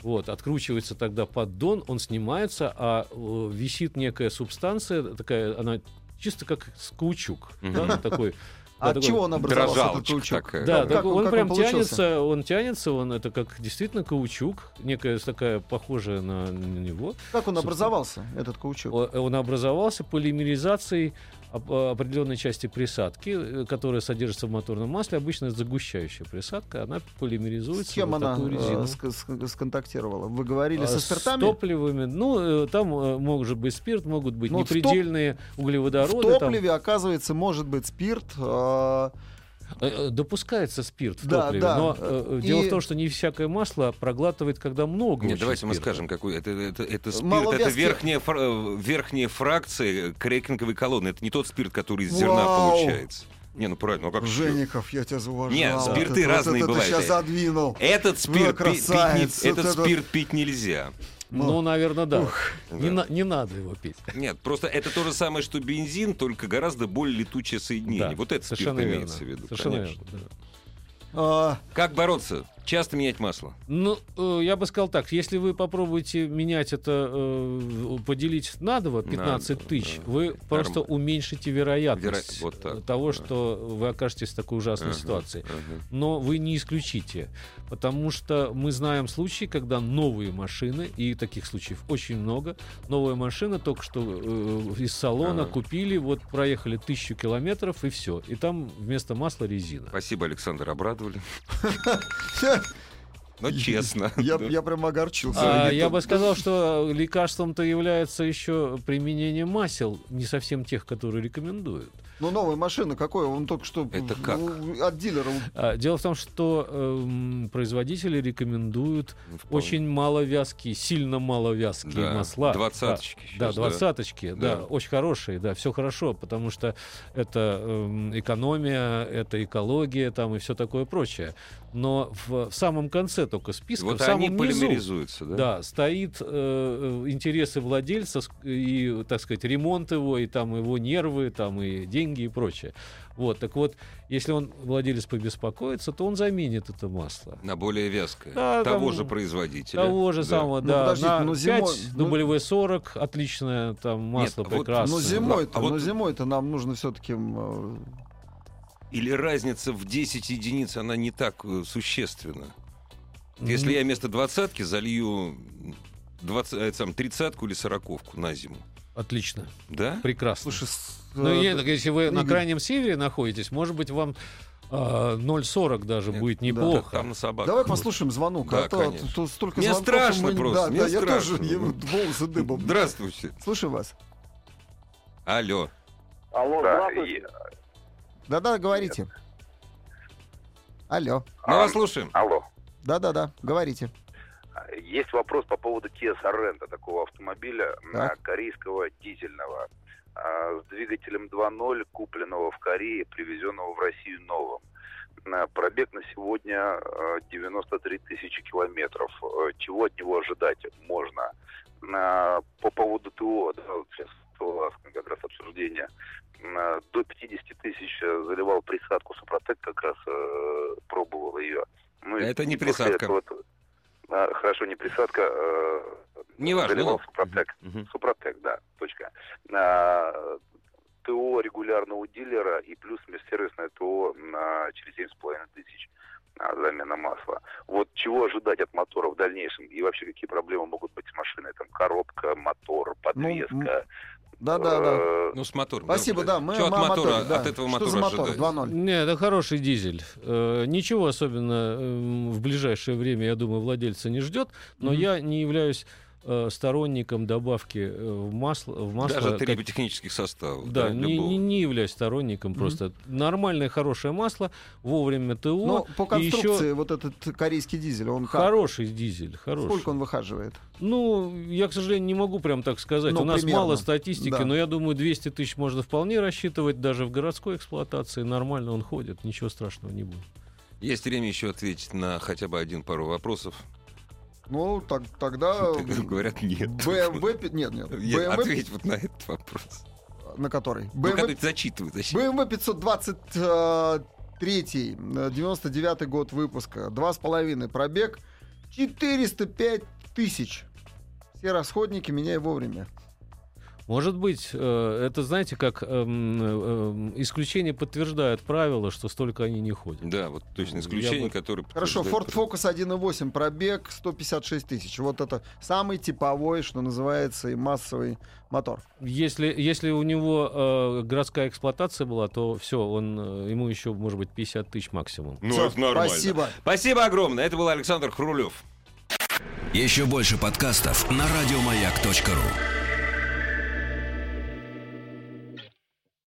[SPEAKER 4] Вот, откручивается тогда поддон, он снимается, а э, висит некая субстанция, такая, она чисто как с каучук. да, такой,
[SPEAKER 3] А от чего он образовался, этот каучук?
[SPEAKER 2] такая.
[SPEAKER 4] да,
[SPEAKER 3] Как-
[SPEAKER 4] так
[SPEAKER 3] он-
[SPEAKER 4] он
[SPEAKER 3] как
[SPEAKER 4] прям
[SPEAKER 3] он
[SPEAKER 4] тянется, он тянется, он это как действительно каучук, некая такая похожая на, на него.
[SPEAKER 3] Как он
[SPEAKER 4] Собственно.
[SPEAKER 3] образовался, этот каучук?
[SPEAKER 4] О- Он образовался полимеризацией оп- определенной части присадки, э, которая содержится в моторном масле. Обычно это загущающая присадка, она полимеризуется
[SPEAKER 3] С кем
[SPEAKER 4] в
[SPEAKER 3] она э,
[SPEAKER 4] резину.
[SPEAKER 3] ск- ск- сконтактировала? Вы говорили
[SPEAKER 4] А,
[SPEAKER 3] со
[SPEAKER 4] с
[SPEAKER 3] спиртами?
[SPEAKER 4] топливами. Ну, э, там э, может быть спирт, могут быть
[SPEAKER 3] Ну, в топ-
[SPEAKER 4] непредельные
[SPEAKER 3] В
[SPEAKER 4] углеводороды. там.
[SPEAKER 3] топливе, оказывается, может быть спирт. Э,
[SPEAKER 4] Э, Допускается спирт в
[SPEAKER 3] Да,
[SPEAKER 4] топливе,
[SPEAKER 3] да.
[SPEAKER 4] но э,
[SPEAKER 3] И-
[SPEAKER 4] дело в том, что не всякое масло проглатывает, когда много
[SPEAKER 2] Нет, давайте мы
[SPEAKER 4] спирта.
[SPEAKER 2] скажем, какой это, это, это спирт,
[SPEAKER 3] Маловязкий.
[SPEAKER 2] это верхняя, фра- э, верхняя фракция крекинговой колонны. Это не тот спирт, который из зерна
[SPEAKER 3] Вау!
[SPEAKER 2] получается. Не, ну правильно, ну а как?
[SPEAKER 3] Жеников, я тебя зауважал.
[SPEAKER 2] Нет,
[SPEAKER 3] Вот
[SPEAKER 2] спирты
[SPEAKER 3] это-
[SPEAKER 2] разные
[SPEAKER 3] вот это
[SPEAKER 2] бывают.
[SPEAKER 3] ты сейчас задвинул.
[SPEAKER 2] Этот спирт, пи- пить,
[SPEAKER 3] вот
[SPEAKER 2] этот
[SPEAKER 3] это-
[SPEAKER 2] спирт пить нельзя.
[SPEAKER 4] Ну, наверное, да. Не,
[SPEAKER 2] Да.
[SPEAKER 4] на- не надо его пить.
[SPEAKER 2] Нет, просто это то же самое, что бензин, только гораздо более летучее соединение.
[SPEAKER 4] Да,
[SPEAKER 2] вот это спирт
[SPEAKER 4] совершенно верно.
[SPEAKER 2] имеется в виду,
[SPEAKER 4] Совершенно
[SPEAKER 2] конечно.
[SPEAKER 4] верно, да.
[SPEAKER 3] А,
[SPEAKER 2] Как бороться? Часто менять масло.
[SPEAKER 4] Ну, э, я бы сказал так, если вы попробуете менять это, э, поделить на два, 15
[SPEAKER 2] На-
[SPEAKER 4] тысяч,
[SPEAKER 2] да.
[SPEAKER 4] вы просто уменьшите вероятность
[SPEAKER 2] Веро- вот так,
[SPEAKER 4] того,
[SPEAKER 2] да.
[SPEAKER 4] что вы окажетесь в такой ужасной
[SPEAKER 2] Ага,
[SPEAKER 4] ситуации.
[SPEAKER 2] ага.
[SPEAKER 4] Но вы не исключите, потому что мы знаем случаи, когда новые машины, и таких случаев очень много, новая машина только что э, из салона
[SPEAKER 2] Ага.
[SPEAKER 4] купили, вот проехали тысячу километров, и все. И там вместо масла резина.
[SPEAKER 2] Спасибо, Александр, обрадовали. *laughs* Но честно.
[SPEAKER 3] я,
[SPEAKER 2] Да.
[SPEAKER 3] я прям огорчился.
[SPEAKER 4] А, я бы сказал, *laughs* что лекарством-то является еще применение масел, не совсем тех, которые рекомендуют.
[SPEAKER 3] Ну, новая машина, какой? Он только что
[SPEAKER 2] Это как?
[SPEAKER 3] ну, от дилера.
[SPEAKER 4] А, дело в том, что эм, производители рекомендуют
[SPEAKER 2] Вполне.
[SPEAKER 4] очень маловязкие, сильно маловязкие
[SPEAKER 2] Да,
[SPEAKER 4] масла.
[SPEAKER 2] двадцаточки
[SPEAKER 4] Да, двадцаточки, да.
[SPEAKER 2] Да.
[SPEAKER 4] очень хорошие, да, все хорошо, потому что это эм, экономия, это экология, там и все такое прочее. Но в, в самом конце только списка,
[SPEAKER 2] Вот
[SPEAKER 4] в самом
[SPEAKER 2] они
[SPEAKER 4] низу,
[SPEAKER 2] да?
[SPEAKER 4] Да, стоит э, э, интересы владельца и, так сказать, ремонт его, и там его нервы, там и деньги и прочее. Вот, так вот, если он, владелец, побеспокоится, то он заменит это масло.
[SPEAKER 2] На более вязкое.
[SPEAKER 4] Да,
[SPEAKER 2] Того
[SPEAKER 4] там
[SPEAKER 2] же производителя.
[SPEAKER 4] Того же
[SPEAKER 2] Да.
[SPEAKER 4] самого,
[SPEAKER 3] Ну,
[SPEAKER 4] да.
[SPEAKER 3] подождите,
[SPEAKER 4] на
[SPEAKER 3] ну, зимой-
[SPEAKER 4] 5
[SPEAKER 3] ну-
[SPEAKER 4] W40, отличное там масло
[SPEAKER 2] вот,
[SPEAKER 4] прекрасное.
[SPEAKER 3] Но зимой-то,
[SPEAKER 2] А вот-
[SPEAKER 3] но зимой-то нам нужно все-таки...
[SPEAKER 2] Или разница в 10 единиц, она не так э, существенна. Если я вместо двадцатки залью 20, э, сам, тридцатку или сороковку на зиму,
[SPEAKER 4] Отлично,
[SPEAKER 2] да?
[SPEAKER 4] прекрасно.
[SPEAKER 3] Слушай, с-
[SPEAKER 4] Ну,
[SPEAKER 3] э,
[SPEAKER 4] я- так если вы на
[SPEAKER 3] Игорь.
[SPEAKER 4] крайнем севере находитесь, может быть, вам а, 0,40 даже
[SPEAKER 2] Нет,
[SPEAKER 4] будет
[SPEAKER 3] да.
[SPEAKER 4] неплохо.
[SPEAKER 2] Там на собак.
[SPEAKER 3] Давай послушаем звонок.
[SPEAKER 2] Да,
[SPEAKER 3] а то,
[SPEAKER 2] конечно.
[SPEAKER 3] то столько
[SPEAKER 2] Мне
[SPEAKER 3] звонков,
[SPEAKER 2] страшно
[SPEAKER 3] мы-
[SPEAKER 2] просто,
[SPEAKER 3] Да,
[SPEAKER 2] мне
[SPEAKER 3] да, я
[SPEAKER 2] страшно.
[SPEAKER 3] тоже *laughs* я волосы дыбом.
[SPEAKER 2] Здравствуйте.
[SPEAKER 3] Слушаю вас.
[SPEAKER 2] Алло.
[SPEAKER 5] Алло,
[SPEAKER 7] Да,
[SPEAKER 5] здравствуйте.
[SPEAKER 3] Да-да, говорите. Алло.
[SPEAKER 2] Мы
[SPEAKER 7] А,
[SPEAKER 2] вас слушаем.
[SPEAKER 7] Алло.
[SPEAKER 3] Да-да-да, говорите.
[SPEAKER 7] Есть вопрос по поводу Kia Sorento, такого автомобиля
[SPEAKER 3] Так.
[SPEAKER 7] а, корейского дизельного, а, с двигателем 2.0, купленного в Корее, привезенного в Россию новым. Пробег на сегодня а, 93 тысячи километров. А, Чего от него ожидать можно? По поводу ТО, да, вот сейчас было как раз обсуждение, на- до 50 тысяч э, заливал присадку Супротек, как раз э, пробовал ее. Ну,
[SPEAKER 2] Это не присадка.
[SPEAKER 7] этого- хорошо, не присадка. э,
[SPEAKER 2] Неважно,
[SPEAKER 7] Заливал
[SPEAKER 2] ну.
[SPEAKER 7] Супротек.
[SPEAKER 2] Мгм.
[SPEAKER 7] Супротек, да, точка. А, ТО регулярного дилера и плюс межсервисное ТО на через 7,5 тысяч замена масла. Вот чего ожидать от мотора в дальнейшем? И вообще какие проблемы могут быть с машиной? Там коробка, мотор, подвеска.
[SPEAKER 3] Да-да-да.
[SPEAKER 7] Э,
[SPEAKER 2] Ну, с мотором.
[SPEAKER 3] Спасибо, да. Мы
[SPEAKER 2] Что от мотора,
[SPEAKER 3] моторе, да.
[SPEAKER 2] от этого
[SPEAKER 3] Что
[SPEAKER 2] мотора
[SPEAKER 3] за мотор?
[SPEAKER 2] ожидать?
[SPEAKER 3] 2.0.
[SPEAKER 4] Не, это хороший дизель. Э, Ничего особенно эм, в ближайшее время, я думаю, владельца не ждет. Но
[SPEAKER 3] Мгм.
[SPEAKER 4] я не являюсь э, сторонником добавки э, в масло, в масло
[SPEAKER 2] Даже
[SPEAKER 4] как-
[SPEAKER 2] триботехнических составов.
[SPEAKER 4] Да, не,
[SPEAKER 2] любого.
[SPEAKER 4] не, не являюсь сторонником просто. Нормальное, хорошее масло, вовремя ТО.
[SPEAKER 3] Ну, по конструкции
[SPEAKER 4] еще
[SPEAKER 3] вот этот корейский дизель, он как?
[SPEAKER 4] хороший дизель, хороший.
[SPEAKER 3] Сколько он выхаживает?
[SPEAKER 4] Ну, я, к сожалению, не могу прям так сказать.
[SPEAKER 3] Ну,
[SPEAKER 4] У нас
[SPEAKER 3] примерно.
[SPEAKER 4] мало статистики,
[SPEAKER 3] Да.
[SPEAKER 4] но я думаю, 200 тысяч можно вполне рассчитывать даже в городской эксплуатации. Нормально он ходит, ничего страшного не будет.
[SPEAKER 2] Есть время еще ответить на хотя бы один пару вопросов.
[SPEAKER 3] Ну, так, тогда... *laughs*
[SPEAKER 2] Говорят, нет.
[SPEAKER 3] BMW... Нет, нет. BMW...
[SPEAKER 2] Ответь вот на этот вопрос.
[SPEAKER 3] На который?
[SPEAKER 2] Ну,
[SPEAKER 3] BMW...
[SPEAKER 2] ты зачитывай, зачем?
[SPEAKER 3] BMW 523, э, 99 год выпуска, два с половиной пробег, 405 тысяч. Все расходники меняй вовремя.
[SPEAKER 4] Может быть, э, это, знаете, как эм, эм, исключение подтверждает правило, что столько они не ходят.
[SPEAKER 2] Да, вот точно исключение,
[SPEAKER 4] бы-
[SPEAKER 2] которое...
[SPEAKER 3] Хорошо, Ford Focus 1.8 пробег 156 тысяч. Вот это самый типовой, что называется, и массовый мотор.
[SPEAKER 4] Если, если у него э, городская эксплуатация была, то все, он, э, ему еще, может быть, 50 тысяч максимум.
[SPEAKER 2] Ну,
[SPEAKER 3] Всё,
[SPEAKER 2] это нормально.
[SPEAKER 3] Спасибо.
[SPEAKER 2] Спасибо огромное. Это был Александр Хрулев.
[SPEAKER 1] Еще больше подкастов на радиомаяк.ру.